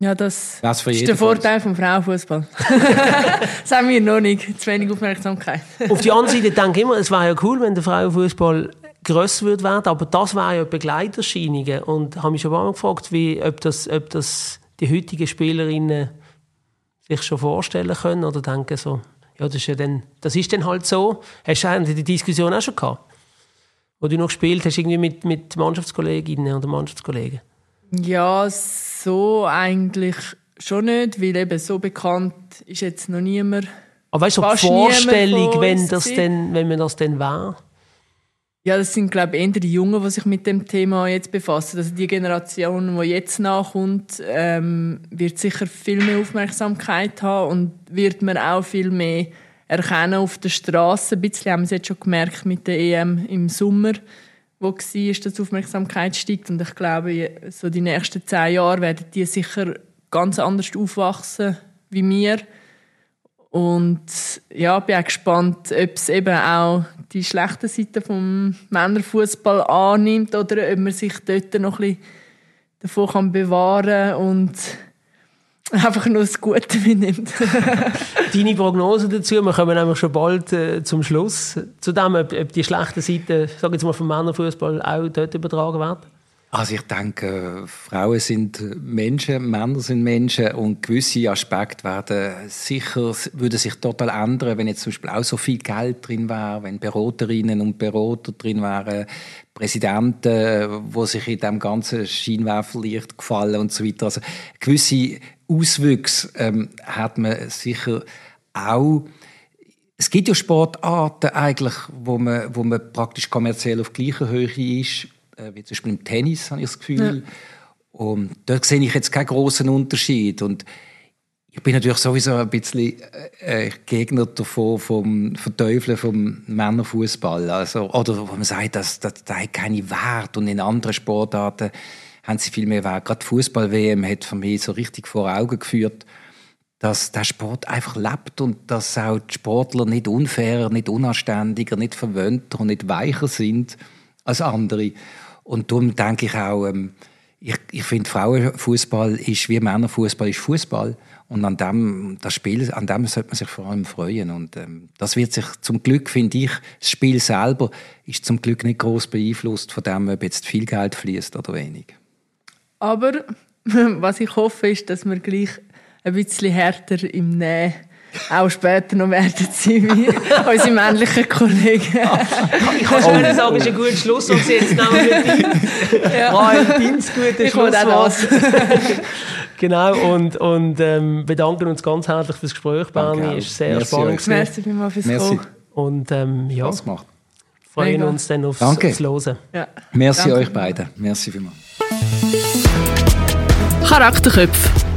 Ja, das, das ist der Vorteil vom Frauenfußball. <laughs> das haben wir noch nicht, zu wenig Aufmerksamkeit. Auf die andere Seite denke ich immer, es wäre ja cool, wenn der Frauenfußball grösser würde werden, aber das wäre ja Begleiterscheinungen und habe mich schon mal gefragt, wie, ob, das, ob das die heutigen Spielerinnen sich schon vorstellen können oder denken so, ja, das ist ja dann, das ist dann halt so. Hast du die Diskussion auch schon gehabt? Wo du noch gespielt hast, irgendwie mit, mit Mannschaftskolleginnen oder Mannschaftskollegen? Ja, so eigentlich schon nicht, weil eben so bekannt ist jetzt noch niemand. Aber weißt du, die Vorstellung, wenn, das denn, wenn man das dann war? Ja, das sind, glaube ich, eher die Jungen, die sich mit dem Thema jetzt befassen. Also die Generation, die jetzt nachkommt, ähm, wird sicher viel mehr Aufmerksamkeit haben und wird man auch viel mehr erkennen auf der Straße. Ein bisschen haben wir es jetzt schon gemerkt mit der EM im Sommer, wo war, dass die Aufmerksamkeit steigt. Und ich glaube, so die nächsten zehn Jahre werden die sicher ganz anders aufwachsen wie wir. Und ja, bin auch gespannt, ob es eben auch die schlechte Seite vom Männerfußball annimmt oder ob man sich dort noch ein bisschen davon kann bewahren und <laughs> einfach nur das Gute <laughs> mitnimmt. <laughs> Deine Prognose dazu, wir kommen nämlich schon bald äh, zum Schluss, zu dem, ob, ob die schlechte Seite, sag jetzt mal vom Männerfußball auch dort übertragen wird? Also ich denke, Frauen sind Menschen, Männer sind Menschen und gewisse Aspekte werden sicher, würden sich total ändern, wenn jetzt zum Beispiel auch so viel Geld drin wäre, wenn Beraterinnen und Berater drin wären, Präsidenten, wo sich in dem ganzen Scheinwerferlicht gefallen und so weiter. Also gewisse Auswüchse ähm, hat man sicher auch es gibt ja Sportarten eigentlich, wo man, wo man praktisch kommerziell auf gleicher Höhe ist äh, wie zum Beispiel im Tennis, habe ich das Gefühl. Ja. Und dort sehe ich jetzt keinen großen Unterschied. Und ich bin natürlich sowieso ein bisschen äh, Gegner davon, vom Verteufeln vom Männerfußball. Also, oder wo man sagt, dass, dass, das hat keine Wert. Und in anderen Sportarten haben sie viel mehr Wert. Gerade Fußball-WM hat für mich so richtig vor Augen geführt, dass der Sport einfach lebt und dass auch die Sportler nicht unfairer, nicht unanständiger, nicht verwöhnter und nicht weicher sind als andere. Und darum denke ich auch, ähm, ich, ich finde, Frauenfußball ist wie Männerfußball ist Fußball. Und an dem, das Spiel, an dem sollte man sich vor allem freuen. Und ähm, das wird sich zum Glück, finde ich, das Spiel selber ist zum Glück nicht groß beeinflusst von dem, ob jetzt viel Geld fließt oder wenig. Aber <laughs> was ich hoffe, ist, dass wir gleich ein bisschen härter im Nähen auch später noch werden sein wie <laughs> unsere männlichen Kollegen. ich kann schon oh. sagen, es ist ein guter Schluss und jetzt nehmen wir ja. Royal Dienst gutes Schlusswort. <laughs> genau, und, und ähm, bedanken uns ganz herzlich fürs Gespräch, Bernie. Es war sehr Merci spannend. Merci vielmals fürs Merci. Kommen. Und ähm, ja, Spaß gemacht. freuen Mega. uns dann aufs, Danke. aufs Hören. Ja. Merci Danke. euch beiden. Merci vielmals. Charakterköpfe